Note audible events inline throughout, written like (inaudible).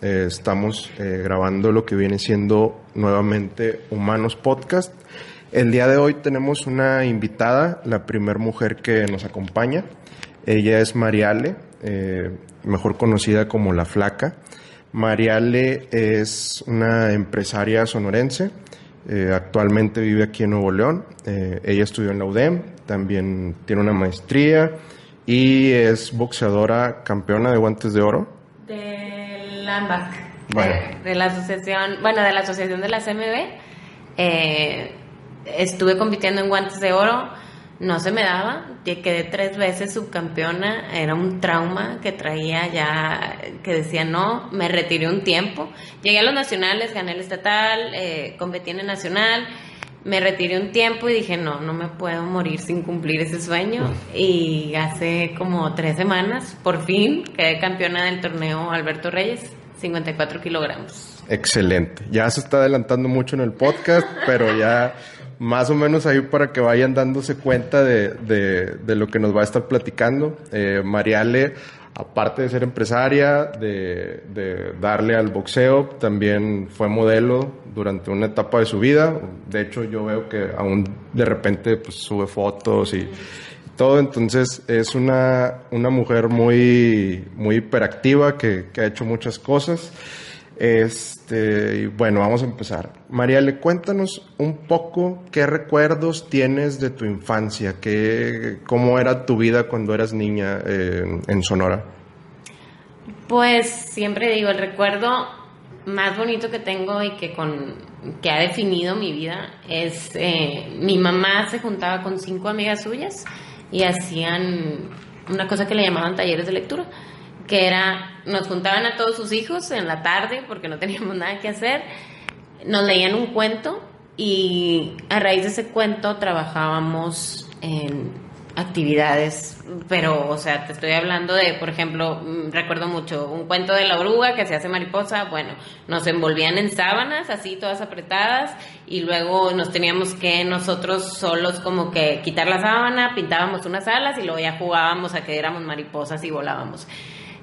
Eh, estamos eh, grabando lo que viene siendo nuevamente Humanos Podcast. El día de hoy tenemos una invitada, la primera mujer que nos acompaña. Ella es Mariale, eh, mejor conocida como La Flaca. Mariale es una empresaria sonorense. actualmente vive aquí en Nuevo León. ella estudió en la UDEM, también tiene una maestría y es boxeadora campeona de guantes de oro. De, (laughs) la asociación, bueno, de la asociación de la CMB. Eh, estuve compitiendo en guantes de oro, no se me daba, quedé tres veces subcampeona, era un trauma que traía ya, que decía no, me retiré un tiempo, llegué a los nacionales, gané el estatal, eh, competí en el nacional, me retiré un tiempo y dije no, no me puedo morir sin cumplir ese sueño y hace como tres semanas, por fin, quedé campeona del torneo Alberto Reyes 54 kilogramos. Excelente. Ya se está adelantando mucho en el podcast, (laughs) pero ya más o menos ahí para que vayan dándose cuenta de, de, lo que nos va a estar platicando. Eh, Mariale, aparte de ser empresaria, de, de, darle al boxeo, también fue modelo durante una etapa de su vida. De hecho, yo veo que aún de repente pues, sube fotos y todo. Entonces es una, una mujer muy, muy hiperactiva que, que ha hecho muchas cosas. Este, bueno, vamos a empezar. Mariale, cuéntanos un poco qué recuerdos tienes de tu infancia, qué, cómo era tu vida cuando eras niña en Sonora. Pues siempre digo, el recuerdo más bonito que tengo y que, con, que ha definido mi vida es eh, mi mamá se juntaba con cinco amigas suyas y hacían una cosa que le llamaban talleres de lectura, que era, nos juntaban a todos sus hijos en la tarde porque no teníamos (laughs) nada que hacer, nos leían un cuento y a raíz de ese cuento trabajábamos en actividades, pero, o sea, te estoy hablando de, por ejemplo, mm, recuerdo mucho un cuento de la oruga que se hace mariposa, bueno, nos envolvían en sábanas, así todas apretadas, y luego nos teníamos que nosotros solos como que quitar la sábana, pintábamos unas alas y luego ya jugábamos a que éramos mariposas y volábamos.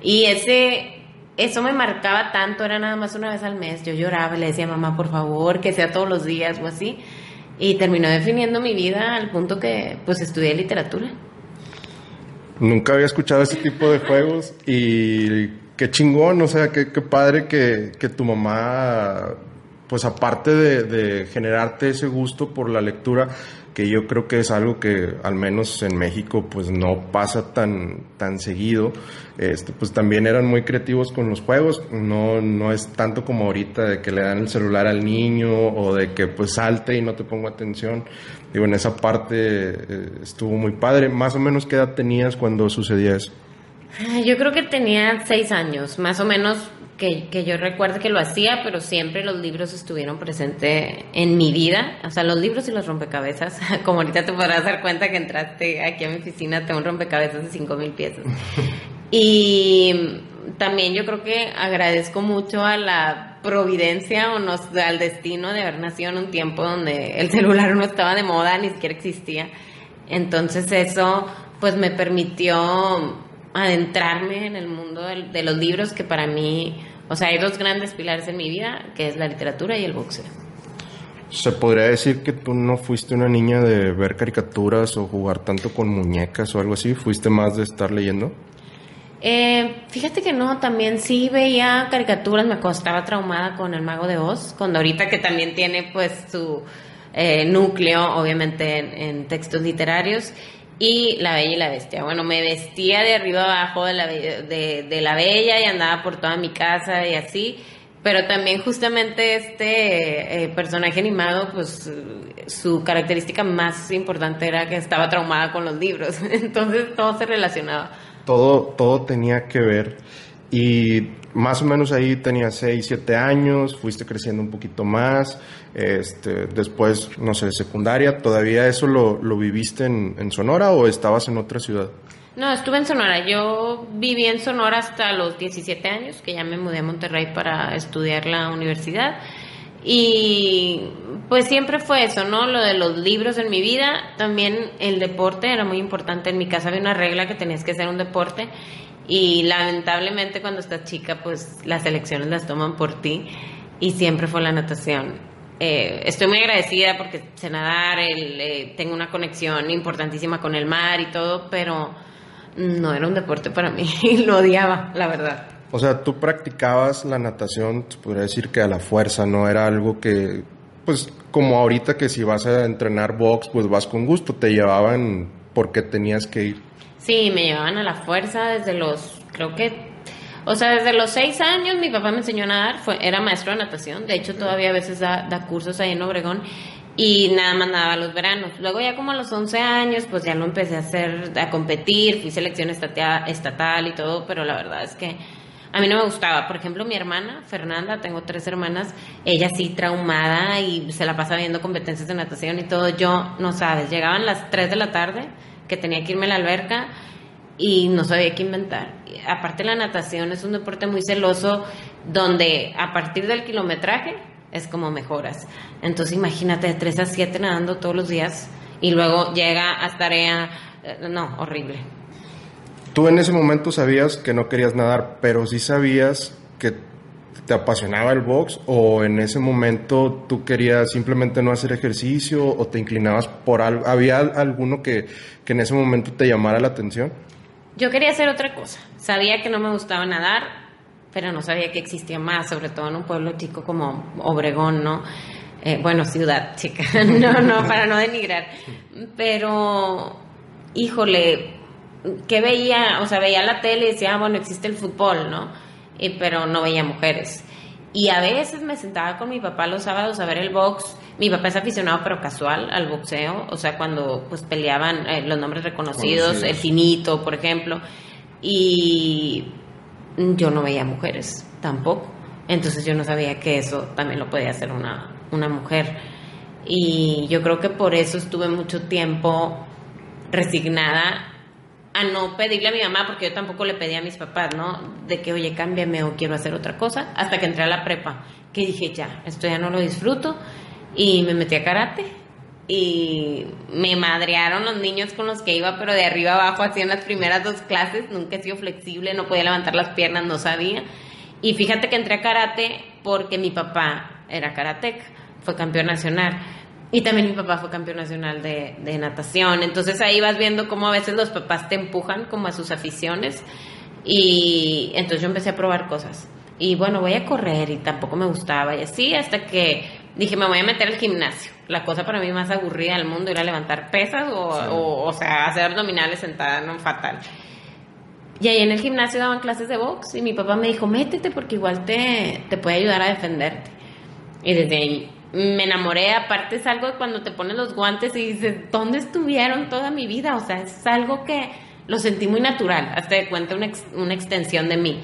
Y ese, eso me marcaba tanto, era nada más una vez al mes, yo lloraba, le decía mamá, por favor, que sea todos los días o así y terminó definiendo mi vida al punto que pues estudié literatura. Nunca había escuchado ese tipo de juegos y qué chingón, o sea, qué, qué padre que, que, tu mamá, pues aparte de, de generarte ese gusto por la lectura, que yo creo que es algo que al menos en México pues no pasa tan, tan seguido. Este, pues también eran muy creativos con los juegos, no, no es tanto como ahorita de que le dan el celular al niño o de que pues salte y no te pongo atención. Digo, en esa parte eh, estuvo muy padre. Más o menos qué edad tenías cuando sucedía eso. Yo creo que tenía seis años, más o menos que, que, yo recuerdo que lo hacía, pero siempre los libros estuvieron presentes en mi vida. O sea, los libros y los rompecabezas. (laughs) Como ahorita te podrás dar cuenta que entraste aquí a mi oficina, tengo un rompecabezas de cinco mil piezas. (laughs) Y también yo creo que agradezco mucho a la providencia o nos, al destino de haber nacido en un tiempo donde el celular no estaba de moda, ni siquiera existía. Entonces eso pues me permitió adentrarme en el mundo de, los libros que para mí, o sea, hay dos grandes pilares en mi vida, que es la literatura y el boxeo. ¿Se podría decir que tú no fuiste una niña de ver caricaturas o jugar tanto con muñecas o algo así? ¿Fuiste más de estar leyendo? Eh, fíjate que no, también sí veía caricaturas, me costaba traumada con El Mago de Oz, cuando ahorita que también tiene pues su eh, núcleo, obviamente, en textos literarios y La Bella y la Bestia. Bueno, me vestía de arriba abajo de la, de, la Bella y andaba por toda mi casa y así, pero también justamente este eh, personaje animado, pues su característica más importante era que estaba traumada con los libros, (laughs) entonces todo se relacionaba. Todo, todo tenía que ver. Y más o menos ahí tenías 6, 7 años, fuiste creciendo un poquito más, este, después, no sé, secundaria, ¿todavía eso lo, lo viviste en, en Sonora o estabas en otra ciudad? No, estuve en Sonora. Yo viví en Sonora hasta los 17 años, que ya me mudé a Monterrey para estudiar la universidad. Y pues siempre fue eso, ¿no? Lo de los libros en mi vida. También el deporte era muy importante. En mi casa había una regla que tenías que hacer un deporte. Y lamentablemente cuando estás chica, pues las elecciones las toman por ti. Y siempre fue la natación. Eh, estoy muy agradecida porque sé nadar, el, eh, tengo una conexión importantísima con el mar y todo, pero no era un deporte para mí. (laughs) Lo odiaba, la verdad. O sea, tú practicabas la natación, podría decir que a la fuerza, no era algo que, pues como ahorita que si vas a entrenar box, pues vas con gusto, te llevaban porque tenías que ir. Sí, me llevaban a la fuerza desde los, creo que, o sea, desde los seis años mi papá me enseñó a nadar, fue, era maestro de natación, de hecho todavía a veces da, da cursos ahí en Obregón y nada más nadaba los veranos. Luego ya como a los 11 años, pues ya lo empecé a hacer, a competir, fui selección estatal y todo, pero la verdad es que a mí no me gustaba. Por ejemplo, mi hermana, Fernanda, tengo tres hermanas, ella sí traumada y se la pasa viendo competencias de natación y todo. Yo, no sabes, llegaban las 3 de la tarde que tenía que irme a la alberca y no sabía qué inventar. Aparte la natación es un deporte muy celoso donde a partir del kilometraje es como mejoras. Entonces imagínate de 3 a 7 nadando todos los días y luego llega a tarea, eh, no, horrible. Tú en ese momento sabías que no querías nadar, pero sí sabías que te apasionaba el box o en ese momento tú querías simplemente no hacer ejercicio o te inclinabas por algo, había alguno que, que en ese momento te llamara la atención? Yo quería hacer otra cosa. Sabía que no me gustaba nadar, pero no sabía que existía más, sobre todo en un pueblo chico como Obregón, ¿no? Eh, bueno, ciudad chica, (laughs) no, no, para no denigrar. Pero, híjole, que veía, o sea, veía la tele y decía, ah, bueno, existe el fútbol, ¿no? Pero no veía mujeres. Y a veces me sentaba con mi papá los sábados a ver el box. Mi papá es aficionado, pero casual, al boxeo. O sea, cuando pues peleaban eh, los nombres reconocidos, el finito, por ejemplo. Y yo no veía mujeres tampoco. Entonces yo no sabía que eso también lo podía hacer una, una mujer. Y yo creo que por eso estuve mucho tiempo resignada a no pedirle a mi mamá, porque yo tampoco le pedí a mis papás, ¿no? De que, oye, cámbiame o quiero hacer otra cosa, hasta que entré a la prepa, que dije, ya, esto ya no lo disfruto, y me metí a karate, y me madrearon los niños con los que iba, pero de arriba abajo, así en las primeras dos clases, nunca he sido flexible, no podía levantar las piernas, no sabía, y fíjate que entré a karate porque mi papá era karateca, fue campeón nacional, y también mi papá fue campeón nacional de, de, natación. Entonces ahí vas viendo cómo a veces los papás te empujan como a sus aficiones. Y entonces yo empecé a probar cosas. Y bueno, voy a correr y tampoco me gustaba. Y así hasta que dije, me voy a meter al gimnasio. La cosa para mí más aburrida del mundo era levantar pesas o, o, o sea, hacer abdominales sentada, no fatal. Y ahí en el gimnasio daban clases de box y mi papá me dijo, métete porque igual te, te puede ayudar a defenderte. Y desde ahí me enamoré, aparte es algo cuando te pones los guantes y dices, ¿dónde estuvieron toda mi vida? O sea, es algo que lo sentí muy natural, hasta de cuenta una, una extensión de mí.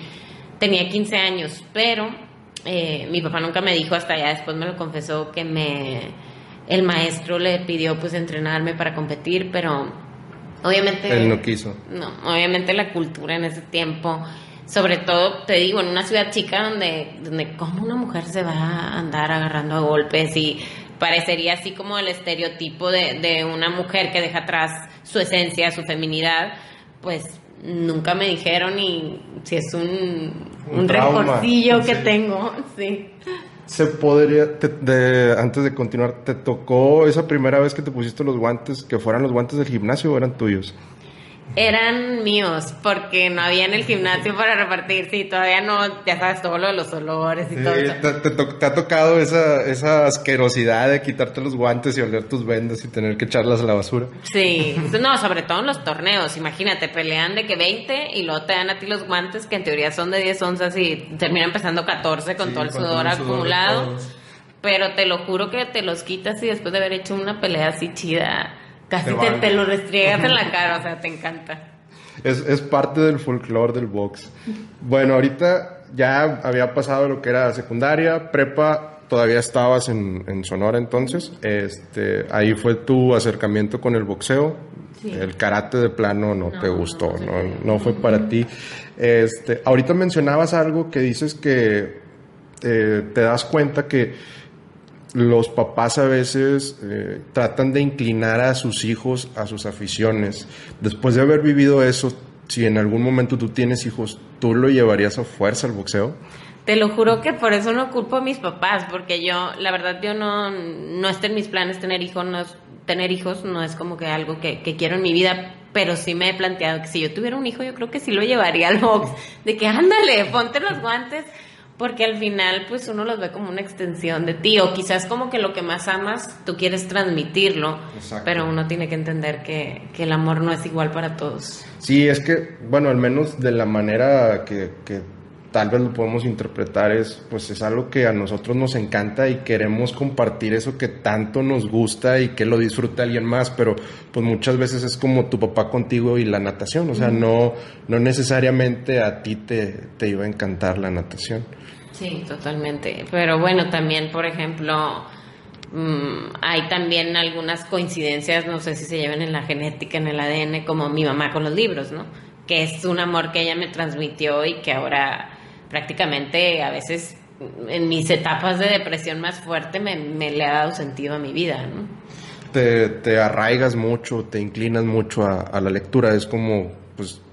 Tenía 15 años, pero eh, mi papá nunca me dijo, hasta ya después me lo confesó, que me el maestro le pidió pues entrenarme para competir, pero obviamente... Él no quiso. No, obviamente la cultura en ese tiempo sobre todo, te digo, en una ciudad chica donde, donde como una mujer se va a andar agarrando a golpes y parecería así como el estereotipo de, de una mujer que deja atrás su esencia, su feminidad, pues nunca me dijeron y si es un, un, un recorcillo que tengo, (laughs) sí. Se podría, te, de, antes de continuar, ¿te tocó esa primera vez que te pusiste los guantes, que fueran los guantes del gimnasio o eran tuyos? Eran míos, porque no había en el gimnasio para repartir, sí, todavía no, ya sabes, todo lo de los olores y Sí, todo eso. te, te to- te ha tocado esa, esa asquerosidad de quitarte los guantes y oler tus vendas y tener que echarlas a la basura. Sí, (laughs) no, sobre todo en los torneos, imagínate, pelean de que 20 y luego te dan a ti los guantes que en teoría son de 10 onzas y terminan empezando 14 con Sí, todo el sudor el sudor de acumulado. Pero te lo juro que te los quitas y después de haber hecho una pelea así chida, casi Te te, vale. te lo restriegas en la (laughs) cara, o sea, te encanta. Es, es parte del folclore del box. Bueno, ahorita ya había pasado lo que era secundaria, prepa, todavía estabas en, en Sonora entonces. Este, ahí fue tu acercamiento con el boxeo. El karate de plano no, te gustó, no, no, fue para ti. Este, ahorita mencionabas algo que dices que eh, te das cuenta que los papás a veces eh, tratan de inclinar a sus hijos a sus aficiones. Después de haber vivido eso, si en algún momento tú tienes hijos, ¿tú lo llevarías a fuerza al boxeo? Te lo juro que por eso no culpo a mis papás, porque yo, la verdad, yo no, no está en mis planes tener hijos, no es, tener hijos no es como que algo que, que quiero en mi vida, pero sí me he planteado que si yo tuviera un hijo, yo creo que sí lo llevaría al box, de que ándale, ponte los guantes, porque al final pues uno los ve como una extensión de ti o quizás como que lo que más amas tú quieres transmitirlo, pero uno tiene que entender que, que, el amor no es igual para todos. Sí, es que, bueno, al menos de la manera que, que tal vez lo podemos interpretar es pues es algo que a nosotros nos encanta y queremos compartir eso que tanto nos gusta y que lo disfrute alguien más, pero pues muchas veces es como tu papá contigo y la natación, o sea, no no necesariamente a ti te, te iba a encantar la natación. Sí, totalmente. Pero bueno, también, por ejemplo, mmm, hay también algunas coincidencias, no sé si se llevan en la genética, en el ADN, como mi mamá con los libros, ¿no? Que es un amor que ella me transmitió y que ahora prácticamente a veces en mis etapas de depresión más fuerte me, le ha dado sentido a mi vida, ¿no? Te, te arraigas mucho, te inclinas mucho a, la lectura, es como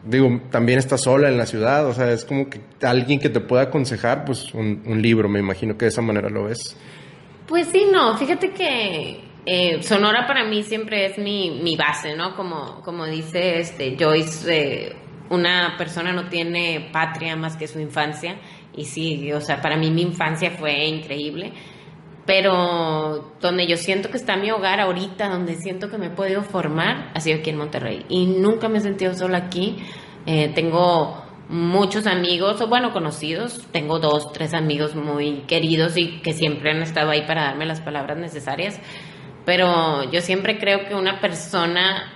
digo, también estás sola en la ciudad, o sea, es como que alguien que te pueda aconsejar, pues un, libro, me imagino que de esa manera lo ves. Pues sí, no, fíjate que eh, Sonora para mí siempre es mi, mi base, ¿no? Como, como dice este Joyce, eh, una persona no tiene patria más que su infancia, y sí, o sea, para mí mi infancia fue increíble pero donde yo siento que está mi hogar ahorita, donde siento que me he podido formar, ha sido aquí en Monterrey. Y nunca me he sentido sola aquí. Eh, tengo muchos amigos, o bueno, conocidos. Tengo dos, tres amigos muy queridos y que siempre han estado ahí para darme las palabras necesarias. Pero yo siempre creo que una persona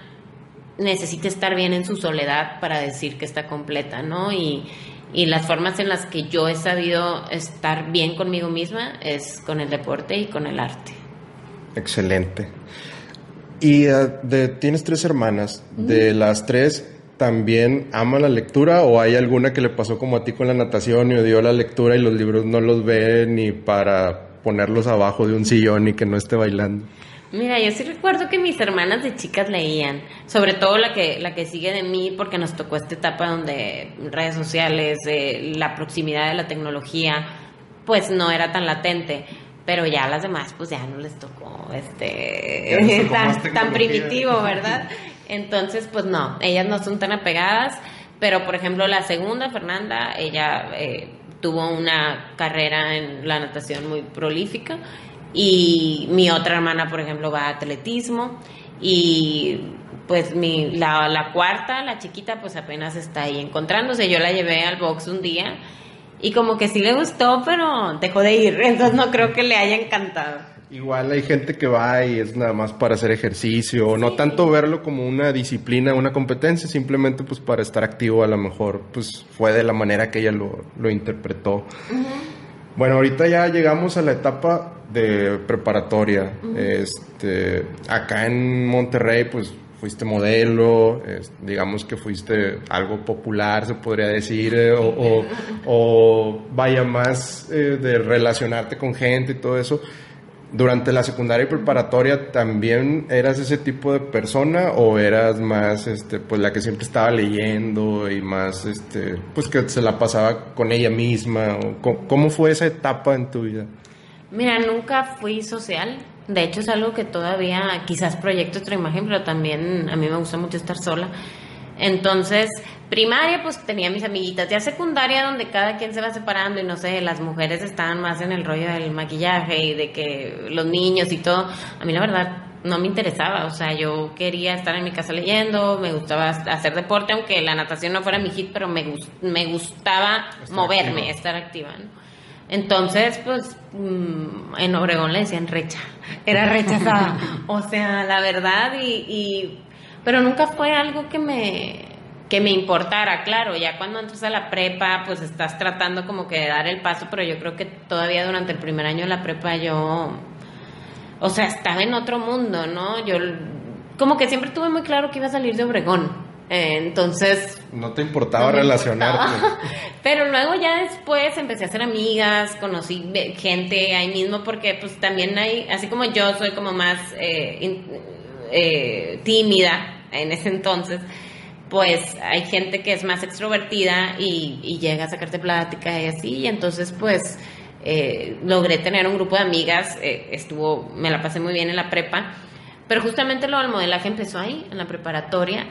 necesita estar bien en su soledad para decir que está completa, ¿no? Y, y las formas en las que yo he sabido estar bien conmigo misma es con el deporte y con el arte. Excelente. Y uh, de, tienes tres hermanas. De las tres, ¿también ama la lectura o hay alguna que le pasó como a ti con la natación y odió la lectura y los libros no los ve ni para ponerlos abajo de un sillón y que no esté bailando? Mira, yo sí recuerdo que mis hermanas de chicas leían, sobre todo la que la que sigue de mí, porque nos tocó esta etapa donde redes sociales, eh, la proximidad de la tecnología, pues no era tan latente, pero ya a las demás, pues ya no les tocó este tan, tan primitivo, (laughs) ¿verdad? Entonces, pues no, ellas no son tan apegadas, pero por ejemplo la segunda, Fernanda, ella eh, tuvo una carrera en la natación muy prolífica y mi otra hermana, por ejemplo, va a atletismo y pues mi, la, la cuarta, la chiquita, pues apenas está ahí encontrándose. Yo la llevé al box un día y como que sí le gustó, pero dejó de ir, (laughs) entonces no creo que le haya encantado. Igual hay gente que va y es nada más para hacer ejercicio, sí. no tanto verlo como una disciplina, una competencia, simplemente pues para estar activo a lo mejor, pues fue de la manera que ella lo, lo interpretó. Uh -huh. Bueno, ahorita ya llegamos a la etapa de preparatoria. Uh -huh. Este, acá en Monterrey, pues fuiste modelo, eh, digamos que fuiste algo popular, se podría decir, eh, o, o, (laughs) o, vaya más eh, de relacionarte con gente y todo eso. Durante la secundaria y preparatoria, ¿también eras ese tipo de persona o eras más, este, pues la que siempre estaba leyendo y más, este, pues que se la pasaba con ella misma? O, ¿Cómo fue esa etapa en tu vida? Mira, nunca fui social. De hecho, es algo que todavía quizás proyecto otra imagen, pero también a mí me gusta mucho estar sola. Entonces, primaria, pues tenía mis amiguitas. Ya secundaria, donde cada quien se va separando y no sé, las mujeres estaban más en el rollo del maquillaje y de que los niños y todo. A mí, la verdad, no me interesaba. O sea, yo quería estar en mi casa leyendo, me gustaba hacer deporte, aunque la natación no fuera mi hit, pero me, me gustaba estar moverme, activa. estar activa. ¿no? Entonces, pues, mmm, en Obregón le decían recha, era rechazada. (laughs) o sea, la verdad, y, y, pero nunca fue algo que me, que me importara, claro, ya cuando entras a la prepa, pues estás tratando como que de dar el paso, pero yo creo que todavía durante el primer año de la prepa yo, o sea, estaba en otro mundo, ¿no? Yo como que siempre tuve muy claro que iba a salir de Obregón. Eh, entonces... No te importaba relacionarte. (laughs) Pero luego ya después empecé a hacer amigas, conocí gente ahí mismo, porque pues también hay, así como yo soy como más eh, eh, tímida en ese entonces, pues hay gente que es más extrovertida y, llega a sacarte plática y así, y entonces pues eh, logré tener un grupo de amigas, eh, estuvo, me la pasé muy bien en la prepa, pero justamente lo del modelaje empezó ahí, en la preparatoria.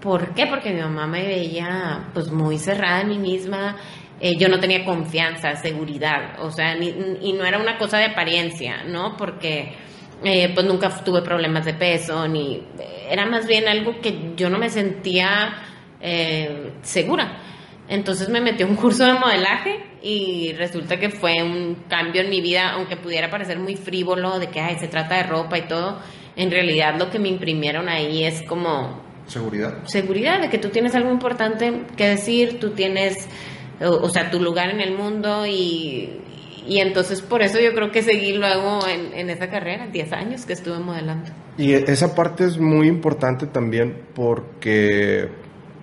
¿Por qué? Porque mi mamá me veía pues muy cerrada en mí misma, eh, yo no tenía confianza, seguridad, o sea, y no era una cosa de apariencia, ¿no? Porque eh, pues nunca tuve problemas de peso, ni era más bien algo que yo no me sentía eh, segura. Entonces me metí a un curso de modelaje y resulta que fue un cambio en mi vida, aunque pudiera parecer muy frívolo, de que Ay, se trata de ropa y todo, en realidad lo que me imprimieron ahí es como... Seguridad. Seguridad, de que tú tienes algo importante que decir, tú tienes, o sea, tu lugar en el mundo y, y entonces por eso yo creo que seguí luego en, esa carrera, 10 años que estuve modelando. Y esa parte es muy importante también porque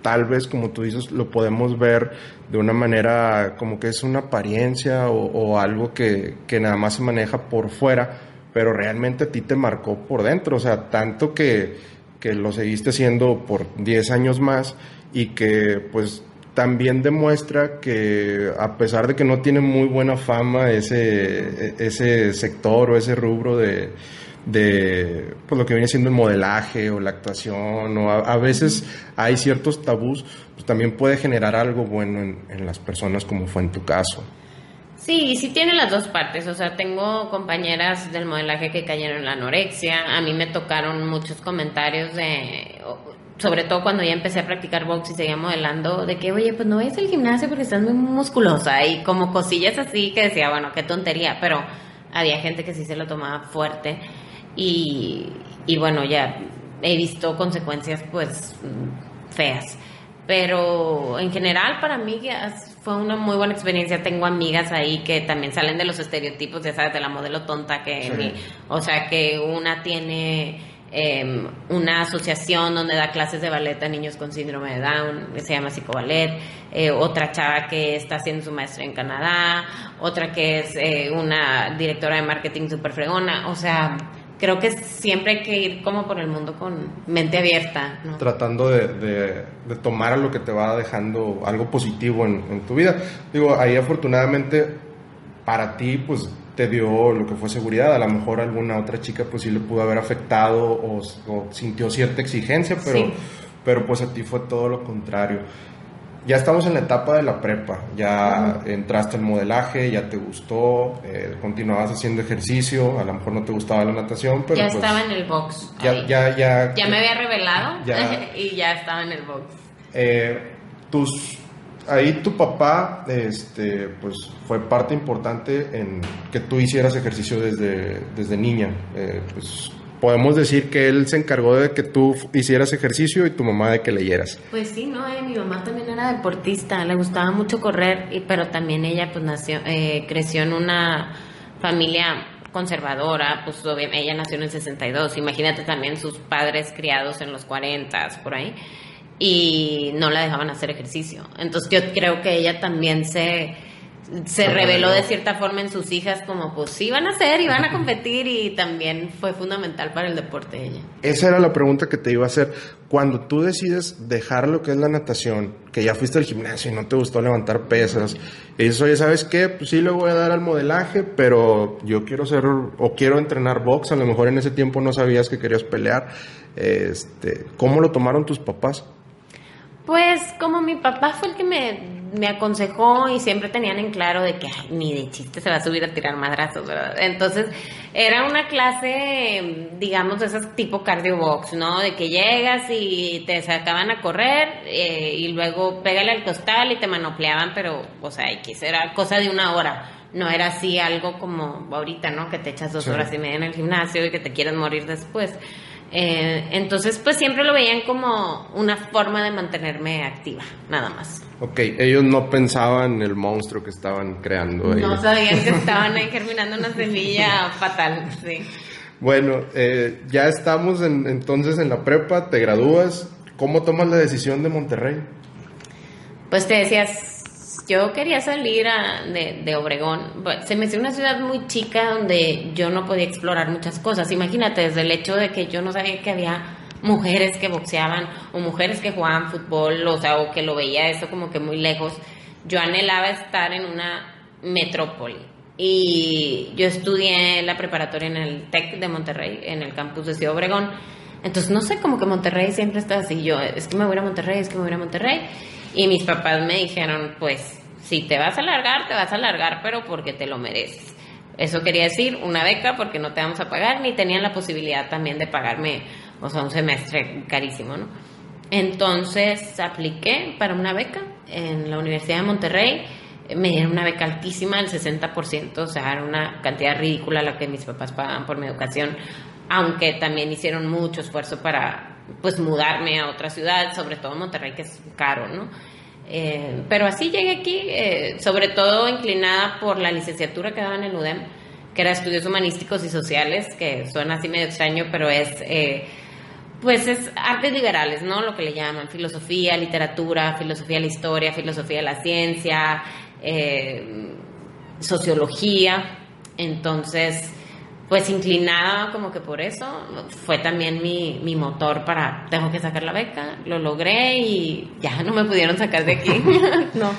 tal vez, como tú dices, lo podemos ver de una manera como que es una apariencia o, algo que, que, nada más se maneja por fuera, pero realmente a ti te marcó por dentro, o sea, tanto que, que lo seguiste haciendo por 10 años más y que pues también demuestra que a pesar de que no tiene muy buena fama ese, ese sector o ese rubro de, de pues lo que viene siendo el modelaje o la actuación o a, veces hay ciertos tabús, pues también puede generar algo bueno en, en, las personas como fue en tu caso. Sí, sí tiene las dos partes, o sea, tengo compañeras del modelaje que cayeron en la anorexia, a mí me tocaron muchos comentarios de sobre todo cuando ya empecé a practicar box y seguía modelando, de que, oye, pues no vayas al gimnasio porque estás muy musculosa y como cosillas así que decía, bueno, qué tontería, pero había gente que sí se lo tomaba fuerte y, y bueno, ya he visto consecuencias pues feas. Pero en general para mí fue una muy buena experiencia. Tengo amigas ahí que también salen de los estereotipos, ya sabes, de la modelo tonta que, o sea, que una tiene Em, una asociación donde da clases de ballet a niños con síndrome de Down, que se llama Psicoballet, eh, otra chava que está haciendo su maestría en Canadá, otra que es eh, una directora de marketing super fregona, o sea, creo que siempre hay que ir como por el mundo con mente abierta. Tratando de, tomar lo que te va dejando algo positivo en tu vida. Digo, ahí afortunadamente para ti, pues te dio lo que fue seguridad. A lo mejor alguna otra chica pues sí le pudo haber afectado o, sintió cierta exigencia, pero, pero pues a ti fue todo lo contrario. Ya estamos en la etapa de la prepa, ya entraste al modelaje, ya te gustó, eh, continuabas haciendo ejercicio, a lo mejor no te gustaba la natación, pero... Ya pues estaba en el box. Ya, ya, ya, ya, me había revelado (laughs) y ya estaba en el box. Eh, tus ahí tu papá, este, pues fue parte importante en que tú hicieras ejercicio desde, desde niña. Eh, pues podemos decir que él se encargó de que tú hicieras ejercicio y tu mamá de que leyeras. Pues sí, no, eh, mi mamá también era deportista, le gustaba mucho correr, y, pero también ella pues nació, eh, creció en una familia conservadora, pues ella nació en el 62, imagínate también sus padres criados en los 40, por ahí y no la dejaban hacer ejercicio. Entonces yo creo que ella también se, se reveló de cierta forma en sus hijas como pues sí van a hacer y van a competir y también fue fundamental para el deporte ella. Esa era la pregunta que te iba a hacer. Cuando tú decides dejar lo que es la natación, que ya fuiste al gimnasio y no te gustó levantar pesas, y dices, oye, ¿sabes qué? Pues sí le voy a dar al modelaje, pero yo quiero ser o quiero entrenar box, a lo mejor en ese tiempo no sabías que querías pelear. Este, ¿Cómo lo tomaron tus papás? Pues como mi papá fue el que me, aconsejó y siempre tenían en claro de que ni de chiste se va a subir a tirar madrazos, ¿verdad? Entonces era una clase, digamos, de esas tipo cardio box, ¿no? De que llegas y te sacaban a correr eh, y luego pégale al costal y te manopleaban, pero, o sea, X, era cosa de una hora. No era así algo como ahorita, ¿no? Que te echas dos horas y media en el gimnasio y que te quieres morir después. Eh, entonces, pues siempre lo veían como una forma de mantenerme activa, nada más. Ok, ellos no pensaban en el monstruo que estaban creando ahí. No sabían que estaban ahí germinando una semilla fatal, sí. Bueno, eh, ya estamos en- entonces en la prepa, te gradúas. ¿Cómo tomas la decisión de Monterrey? Pues te decías, yo quería salir a- de, de Obregón. Pues, Se me hizo una ciudad muy chica donde yo no podía explorar muchas cosas. Imagínate, desde el hecho de que yo no sabía que había mujeres que boxeaban o mujeres que jugaban fútbol, o sea, o que lo veía eso como que muy lejos. Yo anhelaba estar en una metrópoli. Y yo estudié la preparatoria en el TEC de Monterrey, en el campus de Ciudad Obregón. Entonces, no sé, como que Monterrey siempre está así. Yo, es que me voy a Monterrey, es que me voy a Monterrey. Y mis papás me dijeron, pues, si te vas a largar, te vas a largar, pero porque te lo mereces. Eso quería decir, una beca porque no te vamos a pagar, ni tenían la posibilidad también de pagarme, o sea, un semestre carísimo, ¿no? Entonces apliqué para una beca en la Universidad de Monterrey. Me dieron una beca altísima, el 60%, o sea, era una cantidad ridícula la que mis papás pagaban por mi educación, aunque también hicieron mucho esfuerzo para, pues, mudarme a otra ciudad, sobre todo Monterrey, que es caro, ¿no? Eh, pero así llegué aquí, eh, sobre todo inclinada por la licenciatura que daba en UDEM, que era Estudios Humanísticos y Sociales, que suena así medio extraño, pero es, eh, pues es artes liberales, ¿no? Lo que le llaman filosofía, literatura, filosofía de la historia, filosofía de la ciencia, eh, sociología. Entonces, pues inclinada como que por eso, fue también mi, mi motor para, tengo que sacar la beca, lo logré y ya no me pudieron sacar de aquí. (laughs) no.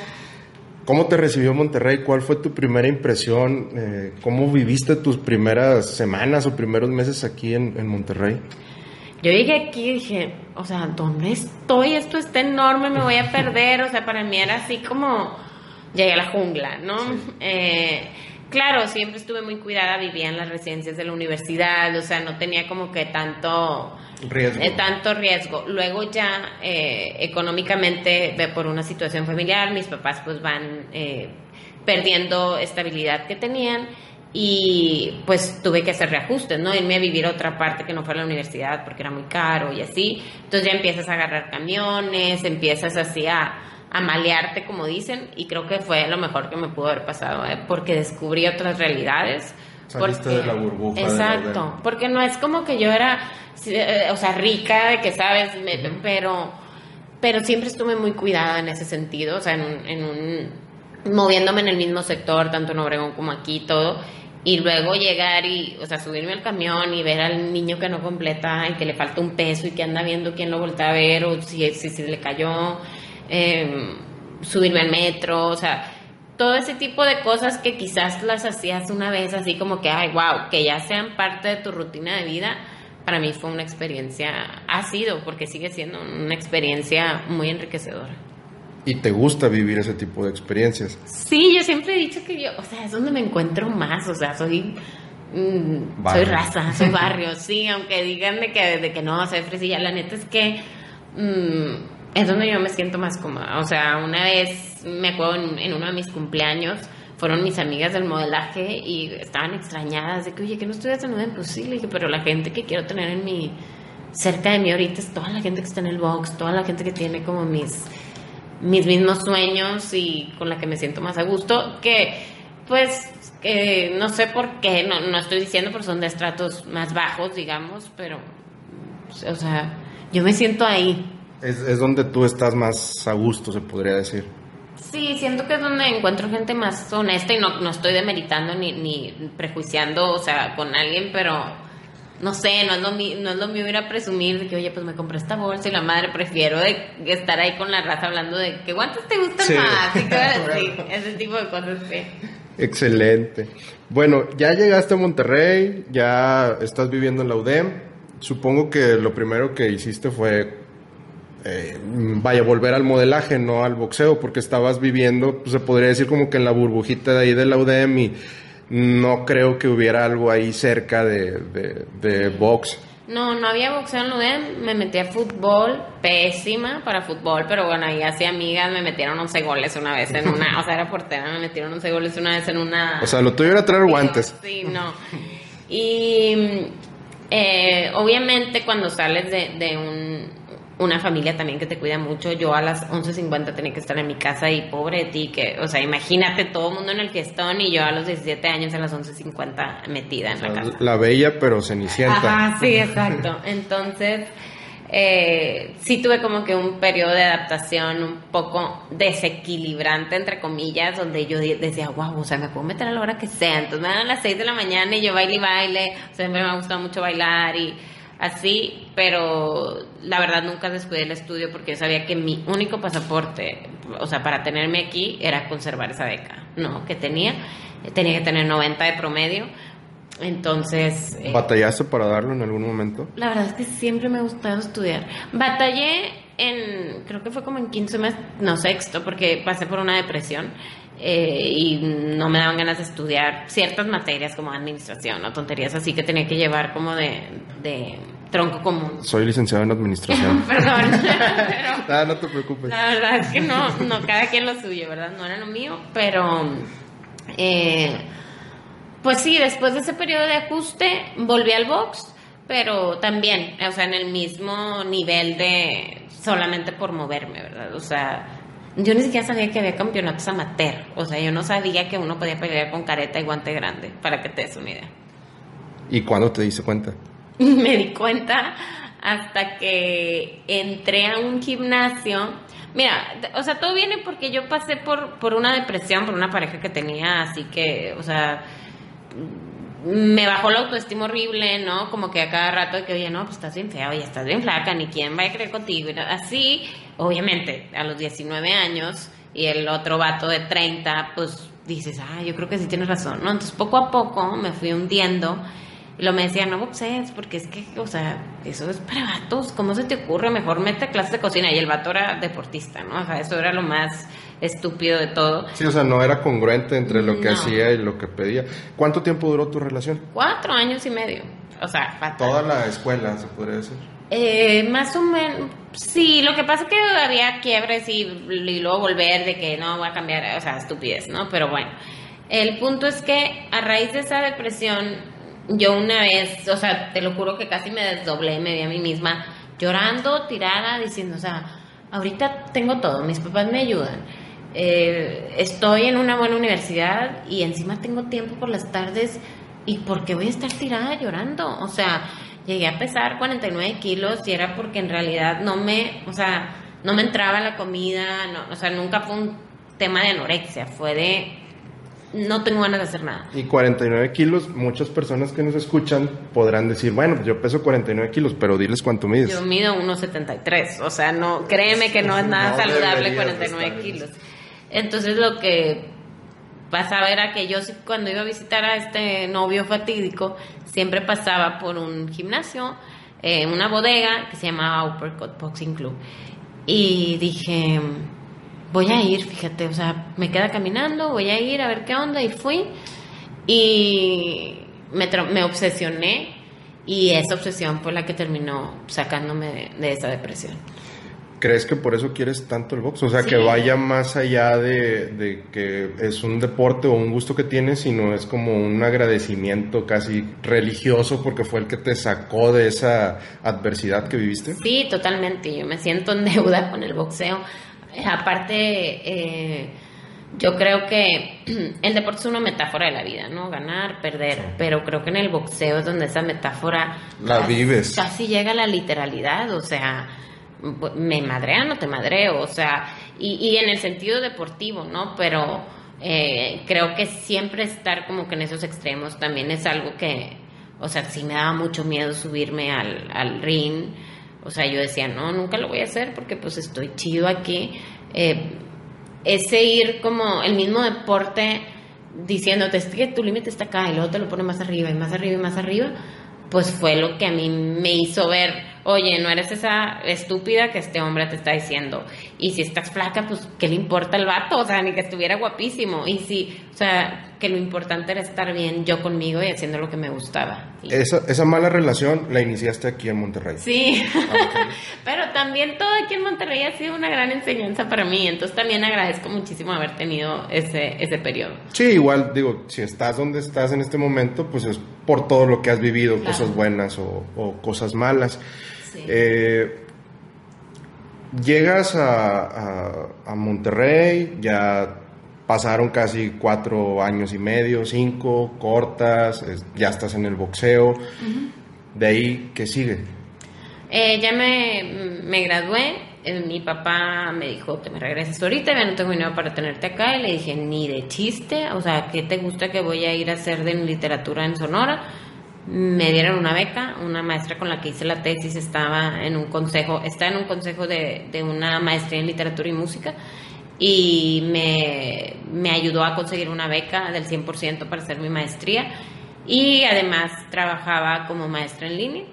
¿Cómo te recibió Monterrey? ¿Cuál fue tu primera impresión? Eh, ¿Cómo viviste tus primeras semanas o primeros meses aquí en, en Monterrey? Yo llegué aquí y dije, o sea, ¿dónde estoy? Esto está enorme, me voy a perder. O sea, para mí era así como, llegué a la jungla, ¿no? Eh, claro, siempre estuve muy cuidada, vivía en las residencias de la universidad, o sea, no tenía como que tanto Riesgo. eh, tanto riesgo. Luego ya eh, económicamente, por una situación familiar, mis papás pues van eh, perdiendo estabilidad que tenían y pues tuve que hacer reajustes, ¿no? Irme a vivir a otra parte que no fuera la universidad porque era muy caro y así. Entonces ya empiezas a agarrar camiones, empiezas así a, a malearte, como dicen, y creo que fue lo mejor que me pudo haber pasado, ¿eh? porque descubrí otras realidades. Saliste de la burbuja de la Exacto, UDEM. porque no es como que yo era, eh, o sea, rica, de que sabes, me- pero, pero siempre estuve muy cuidada en ese sentido, o sea, en un, en un, moviéndome en el mismo sector, tanto en Obregón como aquí, todo, y luego llegar y, o sea, subirme al camión y ver al niño que no completa y que le falta un peso y que anda viendo quién lo voltea a ver o si, si, si le cayó, eh, subirme al metro, o sea, todo ese tipo de cosas que quizás las hacías una vez así como que, ay, wow, que ya sean parte de tu rutina de vida, para mí fue una experiencia, ha sido, porque sigue siendo una experiencia muy enriquecedora. ¿Y te gusta vivir ese tipo de experiencias? Sí, yo siempre he dicho que yo, o sea, es donde me encuentro más, o sea, soy... mm, soy raza, soy (laughs) barrio, sí, aunque digan de que, de que no, soy fresilla, la neta es que mm, es donde yo me siento más cómoda. O sea, una vez me acuerdo en, uno de mis cumpleaños, fueron mis amigas del modelaje y estaban extrañadas de que, oye, que no estudias en UDEM, pero la gente que quiero tener en mi, cerca de mí ahorita es toda la gente que está en el box, toda la gente que tiene como mis, mis mismos sueños y con la que me siento más a gusto, que pues no sé por qué, no, no estoy diciendo, pero son de estratos más bajos, digamos, pero, o sea, yo me siento ahí. Es, es donde tú estás más a gusto, se podría decir. Sí, siento que es donde encuentro gente más honesta y no, no estoy demeritando ni, ni prejuiciando, o sea, con alguien, pero no sé, no es lo mío, no es lo mío ir a presumir de que, oye, pues me compré esta bolsa y la madre prefiero de estar ahí con la raza hablando de que guantes te gustan Sí. más, y cosas así, (laughs) ese tipo de cosas, sí. Excelente. Bueno, ya llegaste a Monterrey, ya estás viviendo en la UDEM. Supongo que lo primero que hiciste fue, eh, vaya, volver al modelaje, no al boxeo, porque estabas viviendo, pues, se podría decir como que en la burbujita de ahí de la UDEM y no creo que hubiera algo ahí cerca de, de, de box. No, no había boxeo en la UDEM, me metí a fútbol, pésima para fútbol, pero bueno, ahí hacía amigas, me metieron 11 goles una vez en una, o sea, era portera, me metieron 11 goles una vez en una... O sea, lo tuyo era traer guantes. Sí, no. Y Eh, obviamente cuando sales de, de un, una familia también que te cuida mucho, yo a las 11.50 tenía que estar en mi casa y pobre de ti, que, o sea, imagínate todo el mundo en el fiestón y yo a los 17 años a las 11.50 metida en la casa. La bella pero cenicienta. Ajá, sí, exacto. Entonces, eh, sí tuve como que un periodo de adaptación un poco desequilibrante, entre comillas, donde yo decía, wow, o sea, me puedo meter a la hora que sea. Entonces me dan las 6 de la mañana y yo baile y baile. O sea, siempre me ha gustado mucho bailar y así, pero la verdad nunca descuidé el estudio porque yo sabía que mi único pasaporte, o sea, para tenerme aquí era conservar esa beca, ¿no? Que tenía. Tenía que tener 90 de promedio entonces... Eh, ¿Batallaste para darlo en algún momento? La verdad es que siempre me ha gustado estudiar. Batallé en, creo que fue como en quinto mes, no sexto, porque pasé por una depresión eh, y no me daban ganas de estudiar ciertas materias como administración o tonterías así que tenía que llevar como de, de tronco común. Soy licenciado en administración. (laughs) Perdón. (laughs) pero, no te preocupes. La verdad es que no, no, cada quien lo suyo, ¿verdad? No era lo mío, pero... Eh, pues sí, después de ese periodo de ajuste volví al box, pero también, o sea, en el mismo nivel de solamente por moverme, ¿verdad? O sea, yo ni siquiera sabía que había campeonatos amateur, o sea, yo no sabía que uno podía pelear con careta y guante grande, para que te des una idea. ¿Y cuándo te diste cuenta? (laughs) Me di cuenta hasta que entré a un gimnasio. Mira, o sea, todo viene porque yo pasé por, por una depresión, por una pareja que tenía, así que, o sea, me bajó la autoestima horrible, ¿no? Como que a cada rato que, oye, no, pues estás bien fea, oye, estás bien flaca, ni quién va a creer contigo. Así, obviamente, a los 19 años y el otro vato de 30, pues dices, ah, yo creo que sí tienes razón, ¿no? Entonces, poco a poco me fui hundiendo. Lo me decía, no boxees, porque es que, o sea, eso es para vatos, ¿cómo se te ocurre? Mejor mete clases de cocina. Y el vato era deportista, ¿no? O sea, eso era lo más estúpido de todo. Sí, o sea, no era congruente entre lo que hacía y lo que pedía. ¿Cuánto tiempo duró tu relación? Cuatro años y medio. O sea, fatal. Toda la escuela, se podría decir. Eh, más o menos, sí, lo que pasa es que había quiebres y, y, luego volver de que no voy a cambiar, o sea, estupidez, ¿no? Pero bueno, el punto es que a raíz de esa depresión, yo una vez, o sea, te lo juro que casi me desdoblé, me vi a mí misma llorando, tirada, diciendo, o sea, ahorita tengo todo, mis papás me ayudan eh, estoy en una buena universidad y encima tengo tiempo por las tardes y ¿por qué voy a estar tirada llorando? O sea, llegué a pesar 49 kilos y era porque en realidad no me, o sea, no me entraba la comida, no, o sea, nunca fue un tema de anorexia, fue de no tengo ganas de hacer nada. Y 49 kilos, muchas personas que nos escuchan podrán decir, bueno, yo peso 49 kilos, pero diles cuánto mides. Yo mido 1,73, o sea, no, créeme que no es nada saludable 49 kilos. Entonces lo que pasaba era que yo cuando iba a visitar a este novio fatídico, siempre pasaba por un gimnasio, eh, una bodega que se llamaba Uppercut Boxing Club. Y dije, voy a ir, fíjate, o sea, me queda caminando, voy a ir a ver qué onda, y fui. Y me, me obsesioné, y esa obsesión fue la que terminó sacándome de esa depresión. ¿Crees que por eso quieres tanto el box? O sea, que vaya más allá de, que es un deporte o un gusto que tienes, sino es como un agradecimiento casi religioso porque fue el que te sacó de esa adversidad que viviste. Sí, totalmente. Yo me siento en deuda con el boxeo. Aparte, eh, yo creo que (clears throat) el deporte es una metáfora de la vida, ¿no? Ganar, perder. Pero creo que en el boxeo es donde esa metáfora... La vives. Casi llega a la literalidad, o sea me madrea no te madreo, o sea, y, y en el sentido deportivo, ¿no? Pero eh, creo que siempre estar como que en esos extremos también es algo que, o sea, sí me daba mucho miedo subirme al, al ring, o sea, yo decía, no, nunca lo voy a hacer porque pues estoy chido aquí. Eh, ese ir como el mismo deporte diciéndote, es que tu límite está acá y luego te lo pone más arriba y más arriba y más arriba, pues fue lo que a mí me hizo ver oye, no eres esa estúpida que este hombre te está diciendo. Y si estás flaca, pues, ¿qué le importa el vato? O sea, ni que estuviera guapísimo. Y si, o sea, que lo importante era estar bien yo conmigo y haciendo lo que me gustaba. Y- Esa, esa mala relación la iniciaste aquí en Monterrey. Sí, (laughs) pero también todo aquí en Monterrey ha sido una gran enseñanza para mí, entonces también agradezco muchísimo haber tenido ese, ese periodo. Sí, igual digo, si estás donde estás en este momento, pues es por todo lo que has vivido, Claro. cosas buenas o, o cosas malas. Sí. Eh, llegas a, a- a Monterrey, ya pasaron casi cuatro años y medio, cinco, cortas, es- ya estás en el boxeo. De ahí, ¿qué sigue? Eh, ya me, me gradué, eh, mi papá me dijo, te me regresas ahorita, ya no tengo dinero para tenerte acá, y le dije, ni de chiste, o sea, ¿qué te gusta que voy a ir a hacer de literatura en Sonora? Me dieron una beca, una maestra con la que hice la tesis estaba en un consejo, está en un consejo de, de una maestría en literatura y música, y me, me ayudó a conseguir una beca del 100% para hacer mi maestría, y además trabajaba como maestra en línea.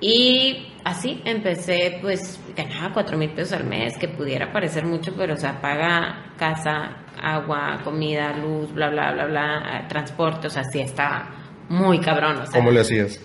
Y así empecé, pues ganaba cuatro mil pesos al mes, que pudiera parecer mucho, pero o sea, paga casa, agua, comida, luz, bla, bla, bla, bla, transporte, o sea, sí está muy cabrón. O sea, ¿Cómo le hacías?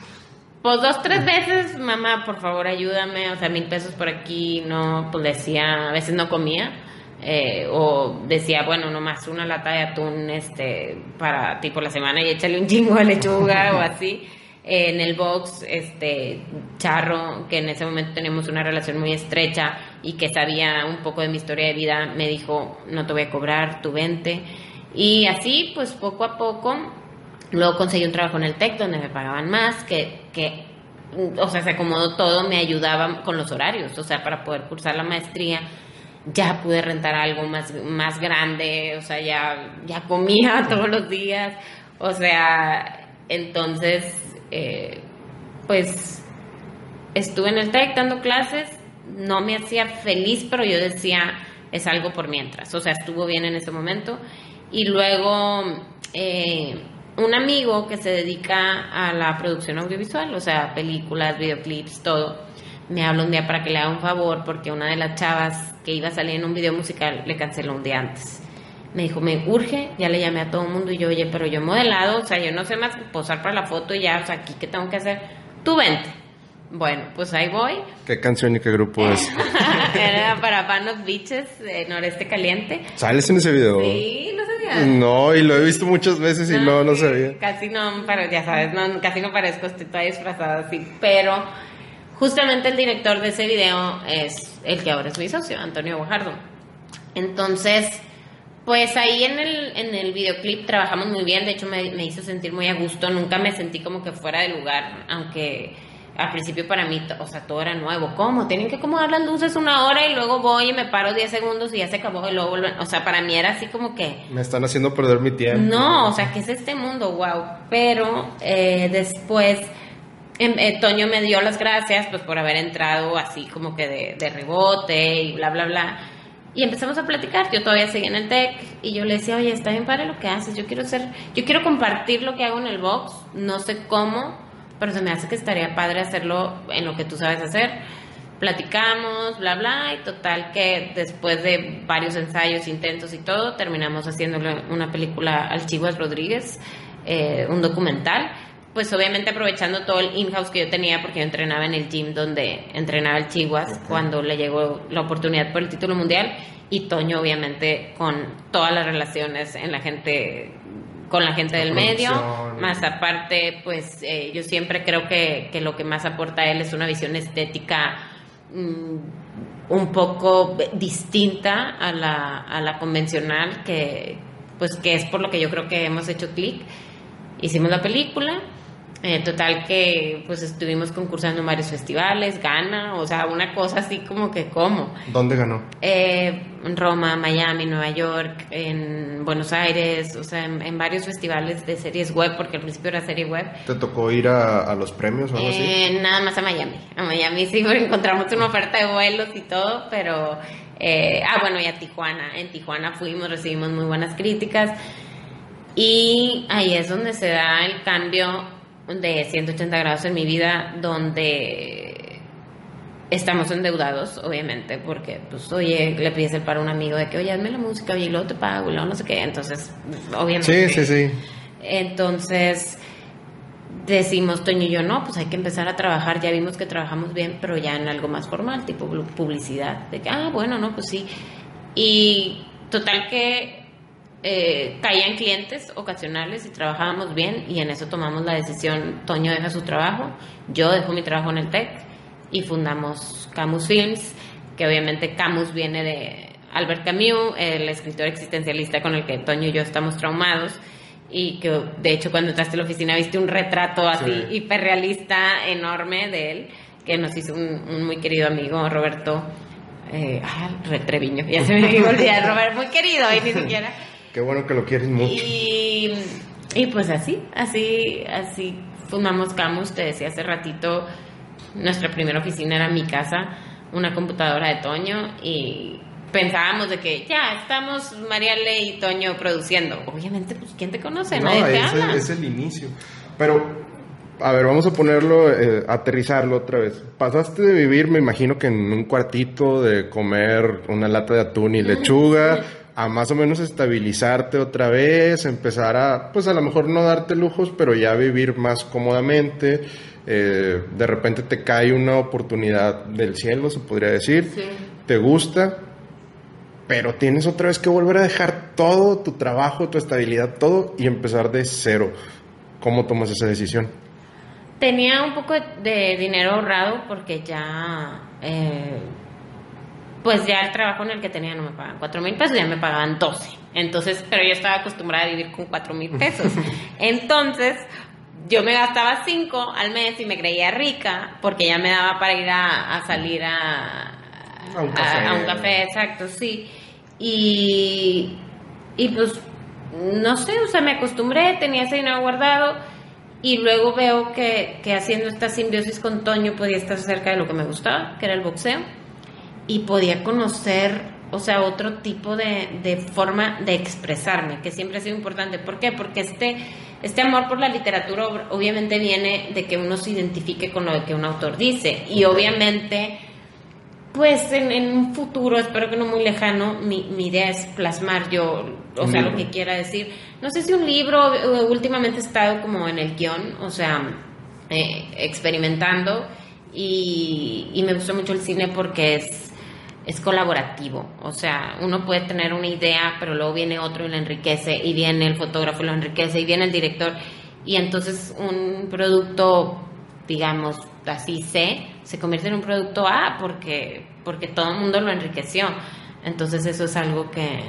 pues dos, tres veces, mamá, por favor, ayúdame, o sea, mil pesos por aquí, no, pues decía, a veces no comía, eh, o decía, bueno, nomás una lata de atún, este, para tipo la semana y échale un chingo de lechuga o (laughs) así. Eh, en el box, este, Charro, que en ese momento teníamos una relación muy estrecha y que sabía un poco de mi historia de vida, me dijo, no te voy a cobrar, tu vente. Y así, pues poco a poco, Luego conseguí un trabajo en el TEC donde me pagaban más, que, que, o sea, se acomodó todo, me ayudaba con los horarios, o sea, para poder cursar la maestría. Ya pude rentar algo más, más grande, o sea, ya, ya comía (laughs) todos los días, o sea, entonces, eh, pues estuve en el TEC dando clases, no me hacía feliz, pero yo decía, es algo por mientras, o sea, estuvo bien en ese momento. Y luego, eh, un amigo que se dedica a la producción audiovisual, o sea, películas, videoclips, todo, me habla un día para que le haga un favor porque una de las chavas que iba a salir en un video musical le canceló un día antes. Me dijo, me urge, ya le llamé a todo el mundo y yo, oye, pero yo modelado, o sea, yo no sé más que posar para la foto y ya, o sea, aquí, ¿qué tengo que hacer? Tú vente. Bueno, pues ahí voy. ¿Qué canción y qué grupo es? (laughs) Era para Panos Beaches, de Noreste Caliente. ¿Sales en ese video? Sí, no sabía. No, y lo he visto muchas veces y no, no sí, sabía. Casi no, pero ya sabes, no, casi no parezco, estoy toda disfrazada así. Pero justamente el director de ese video es el que ahora es mi socio, Antonio Guajardo. Entonces, pues ahí en el, en el videoclip trabajamos muy bien, de hecho me, me hizo sentir muy a gusto, nunca me sentí como que fuera de lugar, aunque al principio para mí, o sea, todo era nuevo. ¿Cómo? Tienen que acomodar las luces una hora y luego voy y me paro 10 segundos y ya se acabó y luego vuelven. O sea, para mí era así como que... Me están haciendo perder mi tiempo. No, o sea, ¿qué es este mundo? Wow. Pero eh, después eh, Toño me dio las gracias pues por haber entrado así como que de, rebote y bla, bla, bla. Y empezamos a platicar. Yo todavía seguía en el tech y yo le decía, oye, está bien padre lo que haces. Yo quiero hacer, yo quiero compartir lo que hago en el box. No sé cómo, pero se me hace que estaría padre hacerlo en lo que tú sabes hacer. Platicamos, bla, bla, y total que después de varios ensayos intensos y todo, terminamos haciéndole una película al Chivas Rodríguez, eh, un documental. Pues obviamente aprovechando todo el in-house que yo tenía, porque yo entrenaba en el gym donde entrenaba el Chivas cuando le llegó la oportunidad por el título mundial, y Toño obviamente con todas las relaciones en la gente con la gente La del medio, más aparte, pues eh, yo siempre creo que, que lo que más aporta a él es una visión estética mm, un poco distinta a la, a la convencional, que pues que es por lo que yo creo que hemos hecho clic. Hicimos la película, eh, total que pues estuvimos concursando en varios festivales, gana, o sea, una cosa así como que como. ¿Dónde ganó? Eh, en Roma, Miami, Nueva York, en Buenos Aires, o sea, en, en varios festivales de series web, porque al principio era serie web. ¿Te tocó ir a, a los premios o algo así? Eh, nada más a Miami. A Miami sí porque encontramos una oferta de vuelos y todo, pero... eh, ah, bueno, y a Tijuana. En Tijuana fuimos, recibimos muy buenas críticas. Y ahí es donde se da el cambio de 180 grados en mi vida, donde Estamos endeudados, obviamente, porque, pues, oye, le pides el para un amigo de que, oye, hazme la música, y luego te pago, y luego no sé qué. Entonces, obviamente. Sí, sí, sí. Entonces, decimos Toño y yo, no, pues hay que empezar a trabajar, ya vimos que trabajamos bien, pero ya en algo más formal, tipo publicidad, de que, ah, bueno, no, pues sí. Y total que eh, caían clientes ocasionales y trabajábamos bien y en eso tomamos la decisión, Toño deja su trabajo, yo dejo mi trabajo en el TEC y fundamos Camus Films, que obviamente Camus viene de Albert Camus, el escritor existencialista con el que Toño y yo estamos traumados y que de hecho cuando entraste a la oficina viste un retrato así hiperrealista enorme de él que nos hizo un, muy querido amigo Roberto eh, ah, Retreviño ya se me a olvidar Roberto muy querido y ni siquiera qué bueno que lo quieres mucho y, y pues así así así fundamos Camus te decía hace ratito nuestra primera oficina era mi casa una computadora de Toño y pensábamos de que ya estamos Mariale y Toño produciendo. Obviamente, pues, ¿quién te conoce? No, es, el inicio. Pero, a ver, vamos a ponerlo, eh, aterrizarlo otra vez. Pasaste de vivir, me imagino que en un cuartito, de comer una lata de atún y lechuga, a más o menos estabilizarte otra vez, empezar a, pues a lo mejor no darte lujos, pero ya vivir más cómodamente. Eh, de repente te cae una oportunidad del cielo, se podría decir. Te gusta, pero tienes otra vez que volver a dejar todo, tu trabajo, tu estabilidad, todo y empezar de cero. ¿Cómo tomas esa decisión? Tenía un poco de dinero ahorrado porque ya, eh, pues ya el trabajo en el que tenía no me pagaban 4 mil pesos, ya me pagaban 12. Entonces, pero yo estaba acostumbrada a vivir con 4 mil pesos. (laughs) Entonces, yo me gastaba 5 al mes y me creía rica porque ya me daba para ir a salir a, a un café. A, un café, exacto, sí. Y, y pues, no sé, o sea, me acostumbré, tenía ese dinero guardado y luego veo que, que haciendo esta simbiosis con Toño podía estar cerca de lo que me gustaba, que era el boxeo, y podía conocer o sea, otro tipo de, de, forma de expresarme, que siempre ha sido importante. ¿Por qué? Porque este, este amor por la literatura obviamente viene de que uno se identifique con lo que un autor dice. Y obviamente pues en, un futuro, espero que no muy lejano, mi, idea es plasmar yo, o sea, lo que quiera decir. No sé si un libro, últimamente he estado como en el guion, o sea, eh, experimentando y, y, me gustó mucho el cine porque es, es colaborativo, o sea, uno puede tener una idea, pero luego viene otro y lo enriquece, y viene el fotógrafo y lo enriquece, y viene el director, y entonces un producto, digamos, así C, se convierte en un producto A porque, porque todo el mundo lo enriqueció. Entonces eso es algo que,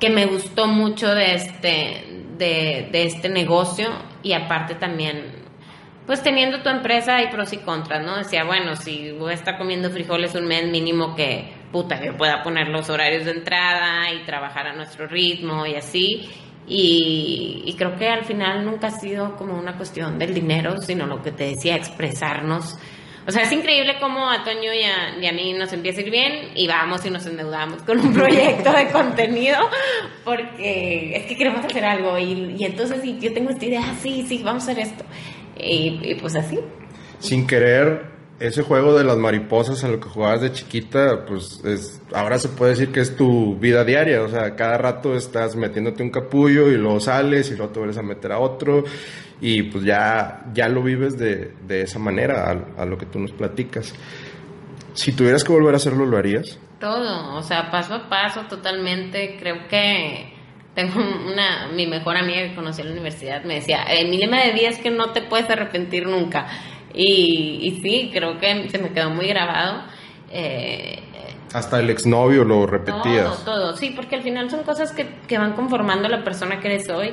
que me gustó mucho de este, de, de este negocio y aparte también pues teniendo tu empresa hay pros y contras, ¿no? Decía, bueno, si voy a estar comiendo frijoles un mes mínimo que, puta, que pueda poner los horarios de entrada y trabajar a nuestro ritmo y así. Y, creo que al final nunca ha sido como una cuestión del dinero, sino lo que te decía, expresarnos. O sea, es increíble cómo a Toño y a, mí nos empieza a ir bien y vamos y nos endeudamos con un (laughs) proyecto de contenido porque es que queremos hacer algo y, y entonces yo tengo esta idea, ah, sí, sí, vamos a hacer esto. Y, y pues así. Sin querer, ese juego de las mariposas a lo que jugabas de chiquita, pues es, ahora se puede decir que es tu vida diaria, o sea, cada rato estás metiéndote un capullo y luego sales y luego te vuelves a meter a otro y pues ya, ya lo vives de, de esa manera, a, a, lo que tú nos platicas. Si tuvieras que volver a hacerlo, ¿lo harías? Todo, o sea, paso a paso totalmente, creo que tengo una, mi mejor amiga que conocí en la universidad me decía, mi lema de vida es que no te puedes arrepentir nunca. Y, y sí, creo que se me quedó muy grabado. Eh, Hasta el exnovio lo repetías. Todo, todo, sí, porque al final son cosas que, que van conformando la persona que eres hoy.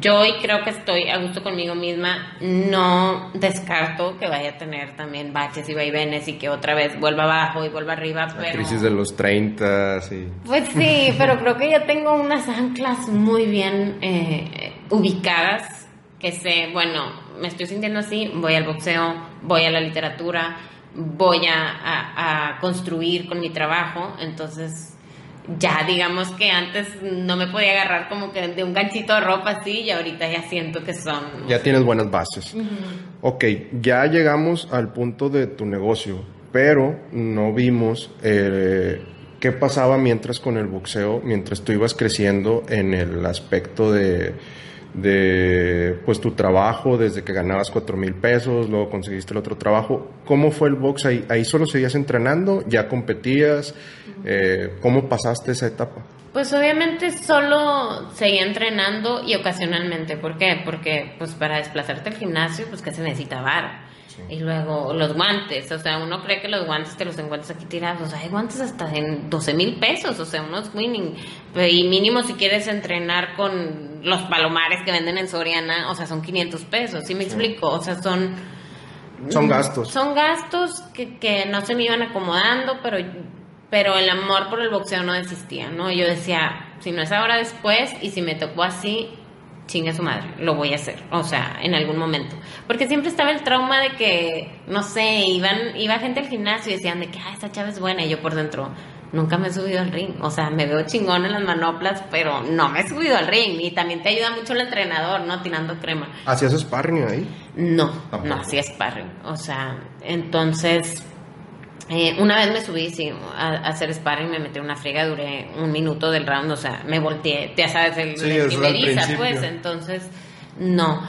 Yo hoy creo que estoy a gusto conmigo misma, no descarto que vaya a tener también baches y vaivenes y que otra vez vuelva abajo y vuelva arriba. La crisis de los 30, sí. Pues sí, (laughs) pero creo que ya tengo unas anclas muy bien eh, ubicadas que sé, bueno, me estoy sintiendo así, voy al boxeo, voy a la literatura, voy a, construir con mi trabajo, entonces ya digamos que antes no me podía agarrar como que de un ganchito de ropa así y ahorita ya siento que son... Ya tienes buenas bases. Ok, ya llegamos al punto de tu negocio, pero no vimos eh, qué pasaba mientras con el boxeo, mientras tú ibas creciendo en el aspecto de de pues tu trabajo desde que ganabas cuatro mil pesos, luego conseguiste el otro trabajo. ¿Cómo fue el box ahí? ¿Ahí solo seguías entrenando? ¿Ya competías? Eh, ¿Cómo pasaste esa etapa? Pues obviamente solo seguía entrenando y ocasionalmente. ¿Por qué? Porque pues para desplazarte al gimnasio, pues que se necesita vara. Y luego los guantes, o sea, uno cree que los guantes te los encuentras aquí tirados, o sea, hay guantes hasta en 12 mil pesos, o sea, unos winning. Y mínimo si quieres entrenar con los palomares que venden en Soriana, o sea, son 500 pesos, ¿sí me explico? O sea, son... Son gastos. Son gastos que, que no se me iban acomodando, pero, pero el amor por el boxeo no existía, ¿no? Yo decía, si no es ahora después, y si me tocó así, chinga su madre, lo voy a hacer, o sea, en algún momento. Porque siempre estaba el trauma de que, no sé, iban, iba gente al gimnasio y decían de que, ah, esta chava es buena, y yo por dentro, nunca me he subido al ring, o sea, me veo chingón en las manoplas, pero no me he subido al ring, y también te ayuda mucho el entrenador, ¿no? Tirando crema. ¿Hacías sparring ahí? No, no hacía sparring, o sea, entonces eh, una vez me subí sí, a, hacer sparring, me metí una friega, duré un minuto del round, o sea, me volteé, ya sabes, el, sí, pues, entonces, no.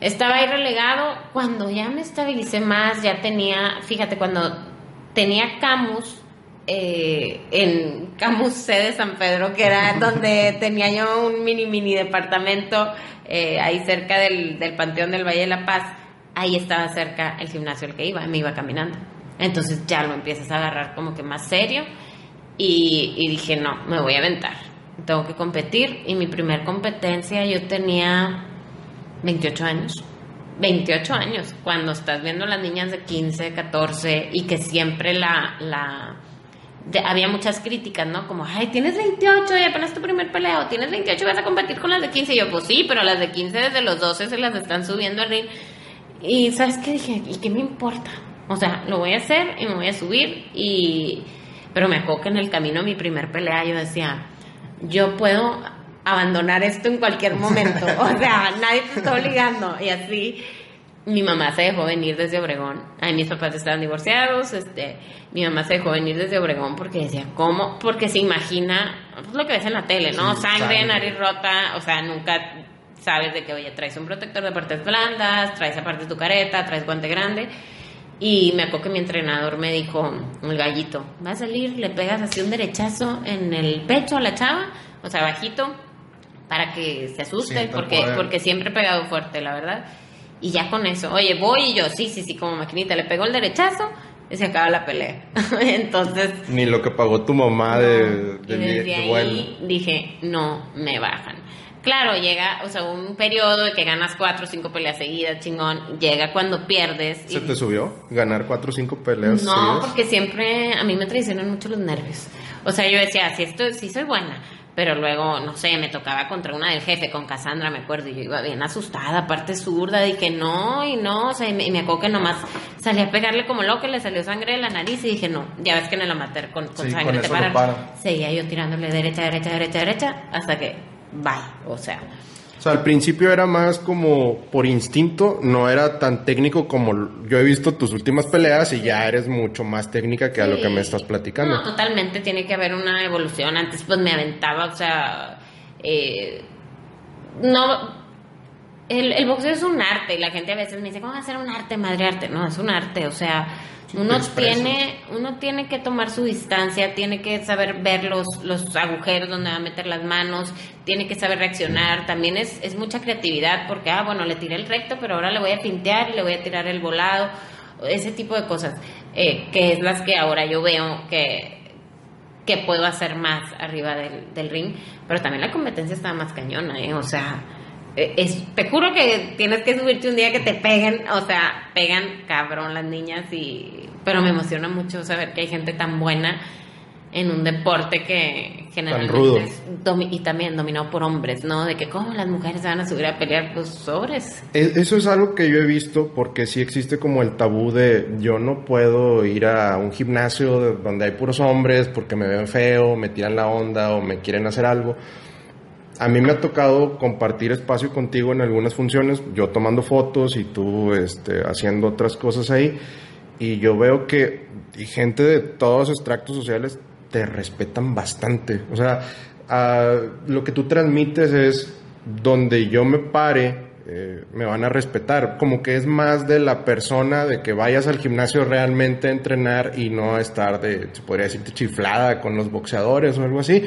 Estaba ahí relegado, cuando ya me estabilicé más, ya tenía, fíjate, cuando tenía Camus, eh, en Camus C de San Pedro, que era (laughs) donde tenía yo un mini, mini departamento, eh, ahí cerca del, del Panteón del Valle de la Paz, ahí estaba cerca el gimnasio al que iba, me iba caminando. Entonces ya lo empiezas a agarrar como que más serio y, dije, no, me voy a aventar, tengo que competir y mi primer competencia yo tenía 28 años. 28 años, cuando estás viendo las niñas de 15, 14 y que siempre la, la había muchas críticas, ¿no? Como, ay, tienes 28 y apenas tu primer peleo, tienes 28 y vas a competir con las de 15. Y yo, pues sí, pero las de 15 desde los 12 se las están subiendo al ring. Y ¿sabes qué dije? ¿Y qué me importa? O sea, lo voy a hacer y me voy a subir y... Pero me acuerdo que en el camino a mi primer pelea yo decía, yo puedo abandonar esto en cualquier momento. (laughs) O sea, nadie te está obligando. Y así mi mamá se dejó venir desde Obregón. Ahí mis papás estaban divorciados. Este, mi mamá se dejó venir desde Obregón porque decía, ¿cómo? Porque se imagina pues, lo que ves en la tele, ¿no? sangre, nariz rota. O sea, nunca sabes de que, oye, traes un protector de partes blandas, traes aparte tu careta, traes guante grande. Y me acuerdo que mi entrenador me dijo, el gallito, va a salir, le pegas así un derechazo en el pecho a la chava, o sea, bajito, para que se asuste, porque, porque siempre he pegado fuerte, la verdad. Y ya con eso, oye, voy y yo, sí, sí, sí, como maquinita, le pegó el derechazo y se acaba la pelea. (laughs) Entonces... Ni lo que pagó tu mamá de, de, y desde ahí dije, no me bajan. Claro, llega, o sea, un periodo de que ganas cuatro o cinco peleas seguidas, chingón, llega cuando pierdes. ¿Se te subió ganar cuatro o cinco peleas No, porque siempre a mí me traicionan mucho los nervios. O sea, yo decía, si esto, sí soy buena, pero luego, no sé, me tocaba contra una del jefe, con Cassandra, me acuerdo, y yo iba bien asustada, aparte zurda, dije no, y no, o sea, y me, me acuerdo que nomás salí a pegarle como loco, le salió sangre de la nariz, y dije no, ya ves que en el amateur con, con sangre te para. Seguía yo tirándole derecha, derecha, derecha, derecha, hasta que bye, o sea. O sea, al principio era más como por instinto, no era tan técnico como yo he visto tus últimas peleas y ya eres mucho más técnica que a lo que me estás platicando. No, totalmente, tiene que haber una evolución. Antes pues me aventaba, o sea, eh, no, el, el boxeo es un arte y la gente a veces me dice, ¿cómo va a ser un arte, madre arte? No, es un arte, o sea, uno tiene, uno tiene que tomar su distancia, tiene que saber ver los, los agujeros donde va a meter las manos, tiene que saber reaccionar. También es, es mucha creatividad porque, ah, bueno, le tiré el recto, pero ahora le voy a pintear y le voy a tirar el volado. Ese tipo de cosas, eh, que es las que ahora yo veo que, que puedo hacer más arriba del, del ring. Pero también la competencia está más cañona, ¿eh? O sea, es, te juro que tienes que subirte un día que te peguen, o sea, pegan cabrón las niñas y pero me emociona mucho saber que hay gente tan buena en un deporte que, generalmente es y también dominado por hombres, ¿no? De que cómo las mujeres se van a subir a pelear, pues sobres. E- Eso es algo que yo he visto porque sí existe como el tabú de yo no puedo ir a un gimnasio de- donde hay puros hombres porque me ven feo, me tiran la onda o me quieren hacer algo. A mí me ha tocado compartir espacio contigo en algunas funciones, yo tomando fotos y tú este, haciendo otras cosas ahí. Y yo veo que gente de todos los extractos sociales te respetan bastante. O sea, lo que tú transmites es donde yo me pare, eh, me van a respetar. Como que es más de la persona de que vayas al gimnasio realmente a entrenar y no estar de, se podría decir, chiflada con los boxeadores o algo así.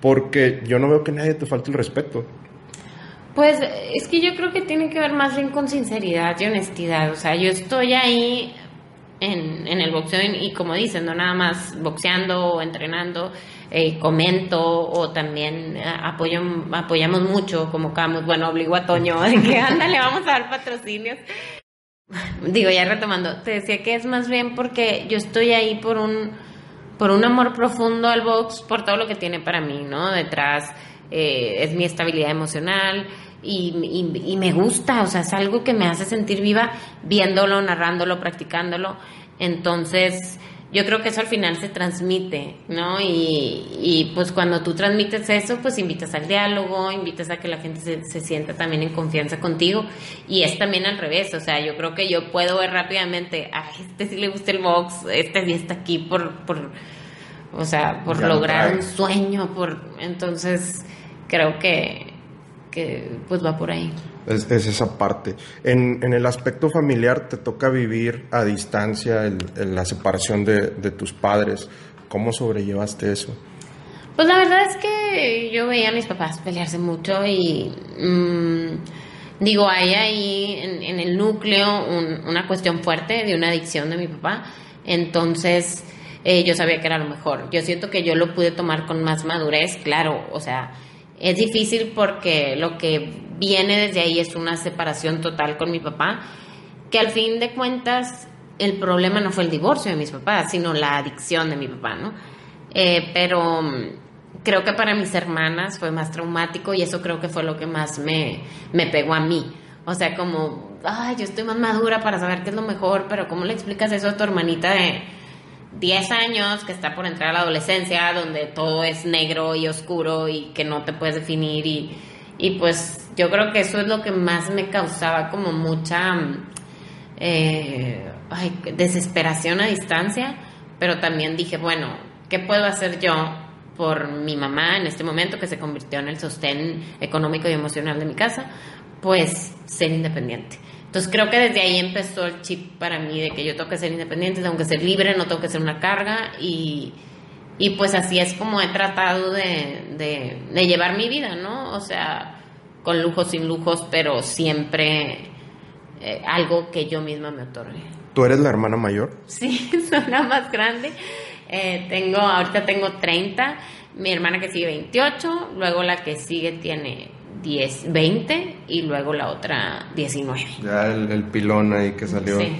Porque yo no veo que nadie te falte el respeto. Pues es que yo creo que tiene que ver más bien con sinceridad y honestidad. O sea, yo estoy ahí en, en el boxeo y, y como dicen, no nada más boxeando o entrenando, eh, comento o también eh, apoyo, apoyamos mucho como Camus, bueno, obligo a Toño de que (laughs) ándale, vamos a dar patrocinios. Digo, ya retomando, te decía que es más bien porque yo estoy ahí por un, por un amor profundo al box, por todo lo que tiene para mí, ¿no? Detrás eh, es mi estabilidad emocional y, y- y me gusta, o sea, es algo que me hace sentir viva viéndolo, narrándolo, practicándolo. Entonces, yo creo que eso al final se transmite, ¿no? Y, y, pues cuando tú transmites eso, pues invitas al diálogo, invitas a que la gente se, se sienta también en confianza contigo. Y es también al revés, o sea, yo creo que yo puedo ver rápidamente, a este sí le gusta el box, este sí está aquí por, por o sea, por Ya lograr un sueño, por entonces creo que, que pues va por ahí. Es, es esa parte. En, en el aspecto familiar te toca vivir a distancia la separación de, de tus padres. ¿Cómo sobrellevaste eso? Pues la verdad es que yo veía a mis papás pelearse mucho y mm, digo, hay ahí en, el núcleo un- una cuestión fuerte de una adicción de mi papá. Entonces eh, yo sabía que era lo mejor. Yo siento que yo lo pude tomar con más madurez, claro, o sea, es difícil porque lo que viene desde ahí es una separación total con mi papá, que al fin de cuentas el problema no fue el divorcio de mis papás, sino la adicción de mi papá, ¿no? Eh, pero mm, creo que para mis hermanas fue más traumático y eso creo que fue lo que más me, me pegó a mí. O sea, como, ay, yo estoy más madura para saber qué es lo mejor, pero ¿cómo le explicas eso a tu hermanita de 10 años que está por entrar a la adolescencia, donde todo es negro y oscuro y que no te puedes definir? Y, y pues yo creo que eso es lo que más me causaba como mucha mm, eh, ay, desesperación a distancia, pero también dije, bueno, ¿qué puedo hacer yo por mi mamá en este momento que se convirtió en el sostén económico y emocional de mi casa? Pues ser independiente. Entonces creo que desde ahí empezó el chip para mí de que yo tengo que ser independiente, tengo que ser libre, no tengo que ser una carga y, y pues así es como he tratado de, de, de llevar mi vida, ¿no? O sea, con lujos, sin lujos, pero siempre eh, algo que yo misma me otorgue. ¿Tú eres la hermana mayor? Sí, (laughs) soy la más grande. Eh, tengo, ahorita tengo 30, mi hermana que sigue 28, luego la que sigue tiene 10, 20 y luego la otra 19. Ya el, el pilón ahí que salió. Sí.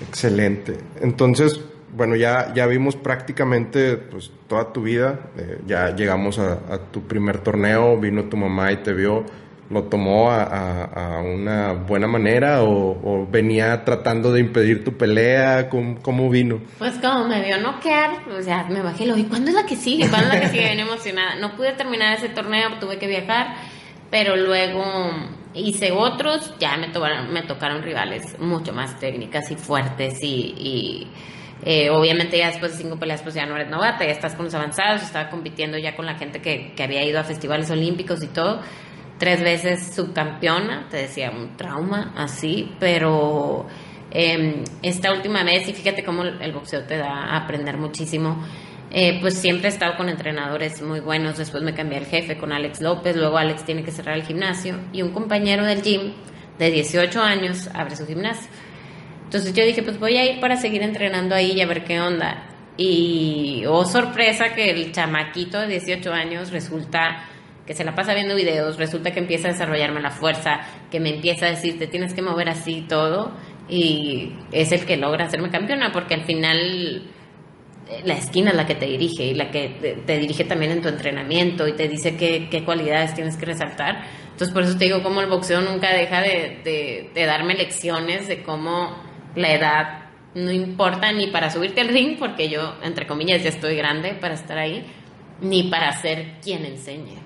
Excelente. Entonces, bueno, ya, ya vimos prácticamente pues, toda tu vida. Eh, ya llegamos a, tu primer torneo, vino tu mamá y te vio. ¿Lo tomó a, a- una buena manera o, o venía tratando de impedir tu pelea? ¿Cómo, cómo vino? Pues como me vio noquear, pues ya me bajé y lo. ¿Cuándo es la que sigue? ¿Cuándo es la que sigue? Bien emocionada. No pude terminar ese torneo, tuve que viajar, pero luego hice otros. Ya me tocaron, me tocaron rivales mucho más técnicas y fuertes y, eh, obviamente ya después de cinco peleas pues ya no eres novata, ya estás con los avanzados, estaba compitiendo ya con la gente que, había ido a festivales olímpicos y todo. Tres veces subcampeona, te decía, un trauma así, pero eh, esta última vez, y fíjate cómo el boxeo te da a aprender muchísimo, eh, pues siempre he estado con entrenadores muy buenos, después me cambié al jefe con Alex López, luego Alex tiene que cerrar el gimnasio y un compañero del gym de 18 años abre su gimnasio. Entonces yo dije, pues voy a ir para seguir entrenando ahí y a ver qué onda. Y, oh sorpresa, que el chamaquito de 18 años resulta que se la pasa viendo videos, resulta que empieza a desarrollarme la fuerza, que me empieza a decir, te tienes que mover así todo, y es el que logra hacerme campeona, porque al final la esquina es la que te dirige y la que te, dirige también en tu entrenamiento y te dice qué, qué, cualidades tienes que resaltar. Entonces por eso te digo, como el boxeo nunca deja de, de, darme lecciones de cómo la edad no importa ni para subirte al ring, porque yo, entre comillas, ya estoy grande para estar ahí, ni para ser quien enseñe.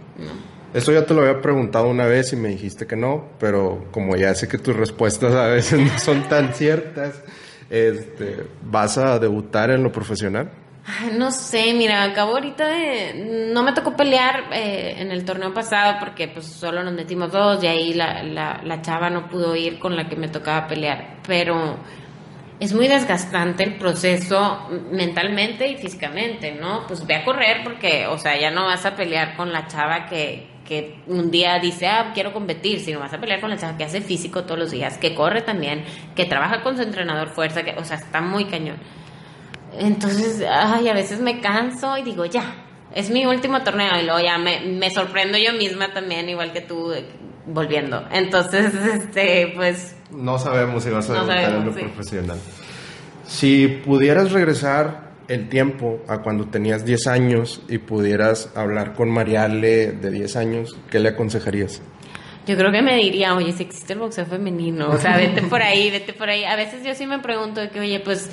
Eso ya te lo había preguntado una vez y me dijiste que no, pero como ya sé que tus respuestas a veces no son tan ciertas, este, ¿vas a debutar en lo profesional? No sé, mira, acabo ahorita de... No me tocó pelear eh, en el torneo pasado porque pues solo nos metimos dos y ahí la, la, la chava no pudo ir con la que me tocaba pelear, pero es muy desgastante el proceso mentalmente y físicamente, ¿no? Pues ve a correr porque, o sea, ya no vas a pelear con la chava que, que un día dice, ah, quiero competir, sino vas a pelear con la chava que hace físico todos los días, que corre también, que trabaja con su entrenador fuerza, que, o sea, está muy cañón. Entonces, ay, a veces me canso y digo, ya, es mi último torneo y luego ya me, me sorprendo yo misma también, igual que tú, volviendo. Entonces, (laughs) este, pues... No sabemos si vas a debutar en lo profesional. Si pudieras regresar el tiempo a cuando tenías 10 años y pudieras hablar con Mariale de 10 años, ¿qué le aconsejarías? Yo creo que me diría, oye, si existe el boxeo femenino, o sea, vete por ahí, vete por ahí. A veces yo sí me pregunto de que, oye, pues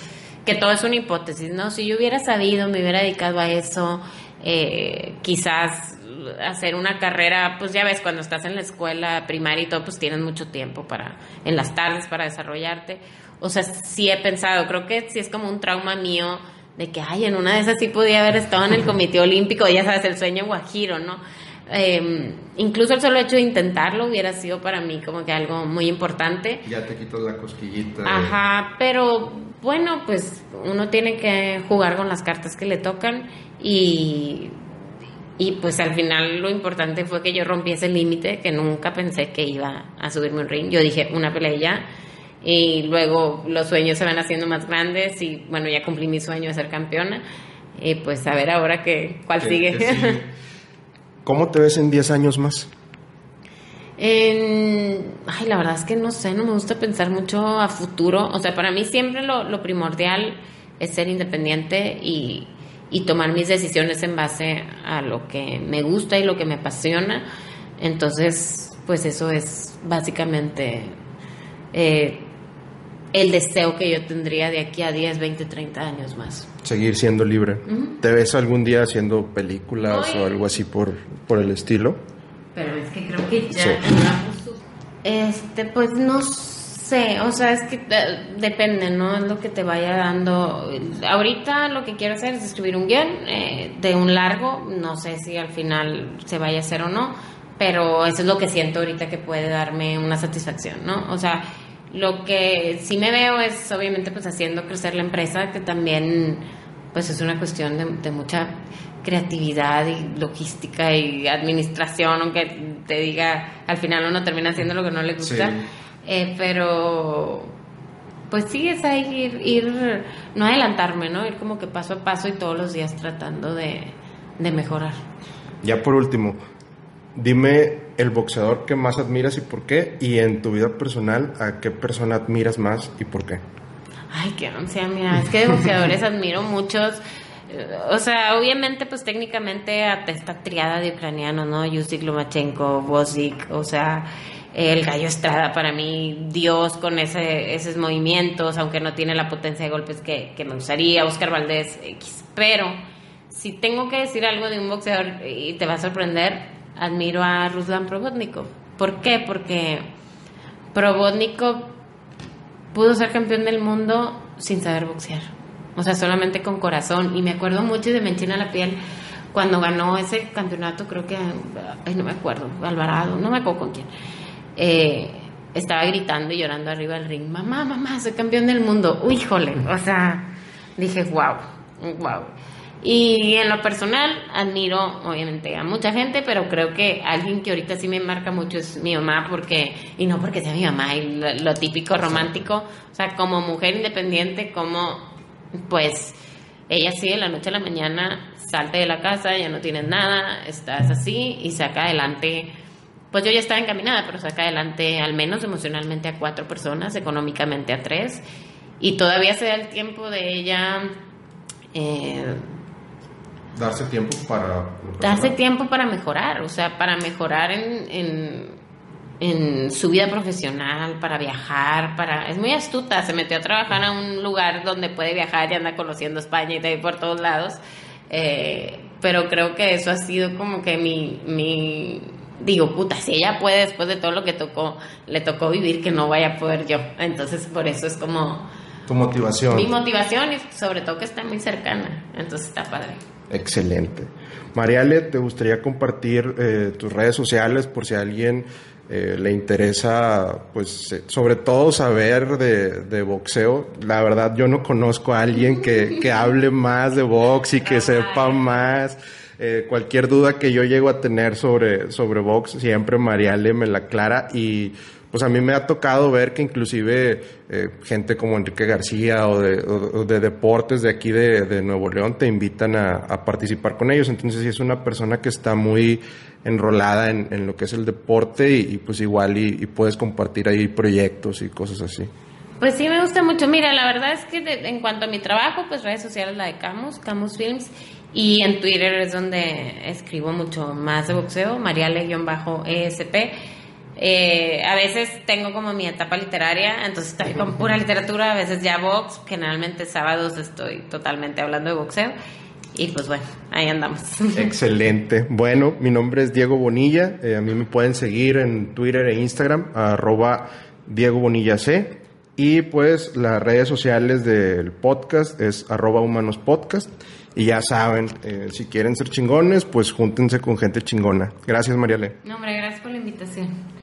que todo es una hipótesis, ¿no? Si yo hubiera sabido, me hubiera dedicado a eso, eh, quizás hacer una carrera, pues ya ves, cuando estás en la escuela primaria y todo, pues tienes mucho tiempo para, en las tardes para desarrollarte. O sea, sí he pensado, creo que sí es como un trauma mío de que, ay, en una de esas sí podía haber estado en el (laughs) Comité Olímpico, ya sabes, el sueño guajiro, ¿no? Em, incluso el solo hecho de intentarlo hubiera sido para mí como que algo muy importante. Ya te quitas la cosquillita. Ajá, pero bueno, pues uno tiene que jugar con las cartas que le tocan y, y pues al final lo importante fue que yo rompí ese límite que nunca pensé que iba a subirme un ring. Yo dije, una pelea ya y luego los sueños se van haciendo más grandes y bueno, ya cumplí mi sueño de ser campeona y pues a ver ahora qué, cuál sigue. (laughs) ¿Cómo te ves en 10 años más? En, ay, la verdad es que no sé, no me gusta pensar mucho a futuro. O sea, para mí siempre lo, lo primordial es ser independiente y, y, tomar mis decisiones en base a lo que me gusta y lo que me apasiona. Entonces, pues eso es básicamente eh, el deseo que yo tendría de aquí a 10, 20, 30 años más. Seguir siendo libre. ¿Te ves algún día haciendo películas o algo así por, por el estilo? Pero es que creo que ya... Este, pues no sé, o sea, es que eh, depende, ¿no? Es lo que te vaya dando. Ahorita lo que quiero hacer es escribir un guion eh, de un largo, no sé si al final se vaya a hacer o no, pero eso es lo que siento ahorita que puede darme una satisfacción, ¿no? O sea, lo que sí me veo es obviamente pues haciendo crecer la empresa, que también pues es una cuestión de, mucha creatividad y logística y administración, aunque te diga, al final uno termina haciendo lo que no le gusta. Eh, pero pues sí es ahí ir, ir, no adelantarme, ¿no? Ir como que paso a paso y todos los días tratando de, de mejorar. Ya por último, Dime el boxeador que más admiras y por qué, y en tu vida personal, ¿a qué persona admiras más y por qué? Ay, qué ansia, mira, es que de boxeadores admiro muchos. Eh, o sea, obviamente, pues técnicamente a esta triada de ucranianos, ¿no? Yusik Lomachenko, Bozik, o sea, el Gallo Estrada para mí, Dios con ese, esos movimientos, aunque no tiene la potencia de golpes que, que me gustaría, Oscar Valdés X. Pero si tengo que decir algo de un boxeador y te va a sorprender, admiro a Ruslan Probotnikov. ¿Por qué? Porque Probotnikov pudo ser campeón del mundo sin saber boxear. O sea, solamente con corazón. Y me acuerdo mucho de me enchina la piel cuando ganó ese campeonato, creo que, ay, no me acuerdo, Alvarado, no me acuerdo con quién. Eh, estaba gritando y llorando arriba del ring, mamá, mamá, soy campeón del mundo. Híjole, o sea, dije, wow, wow. Y en lo personal, admiro obviamente a mucha gente, pero creo que alguien que ahorita sí me marca mucho es mi mamá, porque, y no porque sea mi mamá, y lo, típico romántico, o sea, como mujer independiente, como, pues, ella sí de la noche a la mañana salte de la casa, ya no tienes nada, estás así y saca adelante, pues yo ya estaba encaminada, pero saca adelante al menos emocionalmente a cuatro personas, económicamente a tres, y todavía se da el tiempo de ella Eh, darse tiempo para... Darse tiempo para mejorar, o sea, para mejorar en, en, su vida profesional, para viajar, para... Es muy astuta, se metió a trabajar a un lugar donde puede viajar y anda conociendo España y te por todos lados. Eh, pero creo que eso ha sido como que mi, mi... Digo, puta, si ella puede después de todo lo que tocó, le tocó vivir, que no vaya a poder yo. Entonces, por eso es como... Tu motivación. Mi motivación y sobre todo que está muy cercana. Entonces está padre. Excelente. Mariale, ¿te gustaría compartir eh, tus redes sociales por si a alguien eh, le interesa, pues, eh, sobre todo saber de, boxeo? La verdad, yo no conozco a alguien que, que hable más de box y que sepa más. cualquier duda que yo llego a tener sobre, sobre box, siempre Mariale me la aclara y pues a mí me ha tocado ver que inclusive eh, gente como Enrique García o de, deportes de aquí de, Nuevo León te invitan a, participar con ellos. Entonces, si es una persona que está muy enrolada en, lo que es el deporte y, pues igual y, puedes compartir ahí proyectos y cosas así. Pues sí, me gusta mucho. Mira, la verdad es que en cuanto a mi trabajo, pues redes sociales la de Camus, Camus Films, y en Twitter es donde escribo mucho más de boxeo, mariale-esp eh, a veces tengo como mi etapa literaria, entonces estoy con pura literatura, a veces ya box, generalmente sábados estoy totalmente hablando de boxeo. Y pues bueno, ahí andamos. Excelente. Bueno, mi nombre es Diego Bonilla. Eh, a mí me pueden seguir en Twitter e Instagram, arroba Diego Bonilla C. Y pues las redes sociales del podcast es arroba humanos podcast. Y ya saben, eh, si quieren ser chingones, pues júntense con gente chingona. Gracias, Mariale. No, hombre, gracias por la invitación.